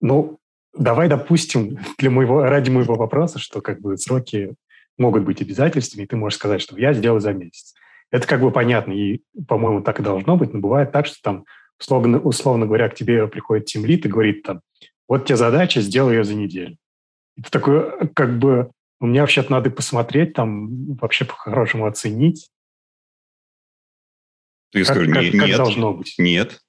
A: Ну, Давай допустим, для моего, ради моего вопроса, что как бы сроки могут быть обязательствами, и ты можешь сказать, что я сделаю за месяц. Это как бы понятно, и, по-моему, так и должно быть, но бывает так, что там, условно, условно говоря, к тебе приходит тимлит и говорит там, вот тебе задача, сделай ее за неделю. Это такое, как бы, у меня вообще-то надо посмотреть, там, вообще по-хорошему оценить.
C: Ты как, скажешь, как, нет, как должно быть? Нет,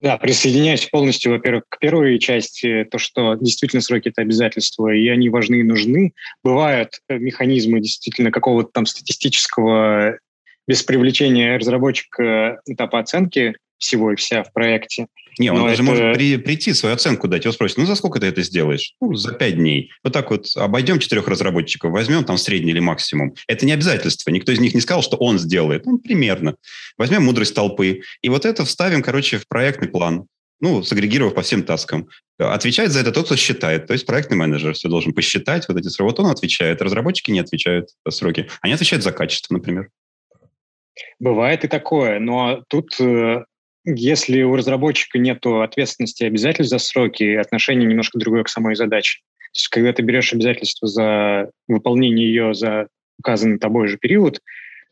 B: да, присоединяюсь полностью, во-первых, к первой части, то, что действительно сроки – это обязательства, и они важны и нужны. Бывают э, механизмы действительно какого-то там статистического, без привлечения разработчика этапа оценки всего и вся в проекте –
C: не, он Но даже это... может при, прийти свою оценку дать. Его спросят, ну за сколько ты это сделаешь? Ну, за пять дней. Вот так вот обойдем четырех разработчиков, возьмем там средний или максимум. Это не обязательство. Никто из них не сказал, что он сделает. Ну, примерно. Возьмем мудрость толпы. И вот это вставим, короче, в проектный план. Ну, сагрегировав по всем таскам. Отвечает за это тот, кто считает. То есть проектный менеджер все должен посчитать вот эти сроки. Вот он отвечает. Разработчики не отвечают за сроки. Они отвечают за качество, например.
B: Бывает и такое, но тут э, если у разработчика нет ответственности и обязательств за сроки, отношение немножко другое к самой задаче. То есть, когда ты берешь обязательства за выполнение ее за указанный тобой же период,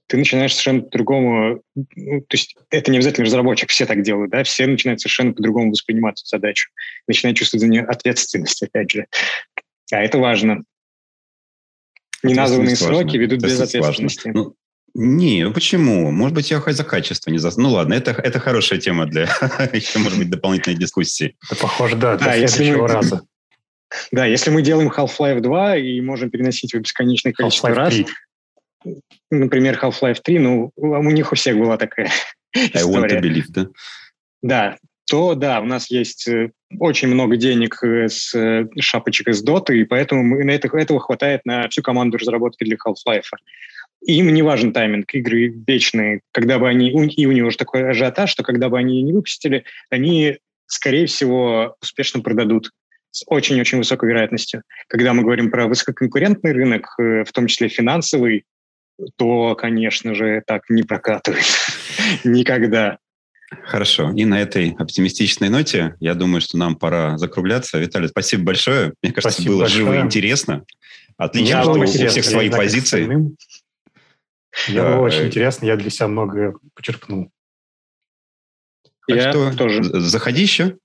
B: ты начинаешь совершенно по-другому... Ну, то есть это не обязательно разработчик, все так делают, да, все начинают совершенно по-другому воспринимать эту задачу, начинают чувствовать за нее ответственность, опять же. А это важно. Неназванные сроки ведут без ответственности. Ну,
C: не, ну почему? Может быть, я хоть за качество не за... Ну ладно, это, это хорошая тема для еще, может быть, дополнительной дискуссии.
A: Это похоже, да, для да, следующего мы... раза.
B: Да, если мы делаем Half-Life 2 и можем переносить его бесконечное количество раз, 3. например, Half-Life 3, ну, у них у всех была такая I want to believe, да? Да, то да, у нас есть э, очень много денег э, с э, шапочек из Dota, и поэтому мы, на это, этого хватает на всю команду разработки для Half-Life им не важен тайминг, игры вечные, когда бы они, и у него уже такой ажиотаж, что когда бы они не выпустили, они, скорее всего, успешно продадут с очень-очень высокой вероятностью. Когда мы говорим про высококонкурентный рынок, э, в том числе финансовый, то, конечно же, так не прокатывает. Никогда.
C: Хорошо. И на этой оптимистичной ноте, я думаю, что нам пора закругляться. Виталий, спасибо большое. Мне кажется, спасибо было большое. живо и интересно. Отлично, что у всех свои позиции.
A: Я было очень интересно, я для себя многое почерпнул.
C: Я что, тоже. Заходи еще.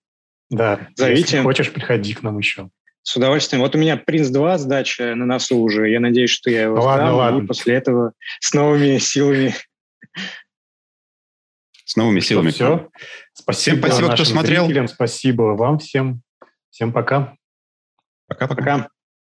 A: Да, Зовите. если хочешь, приходи к нам еще.
B: С удовольствием. Вот у меня «Принц 2» сдача на носу уже. Я надеюсь, что я его ладно, сдам, ладно. и после этого с новыми силами.
C: С новыми
A: что,
C: силами.
A: Все. Спасибо, всем спасибо кто смотрел. Зрителям, спасибо вам всем. Всем пока.
C: Пока-пока.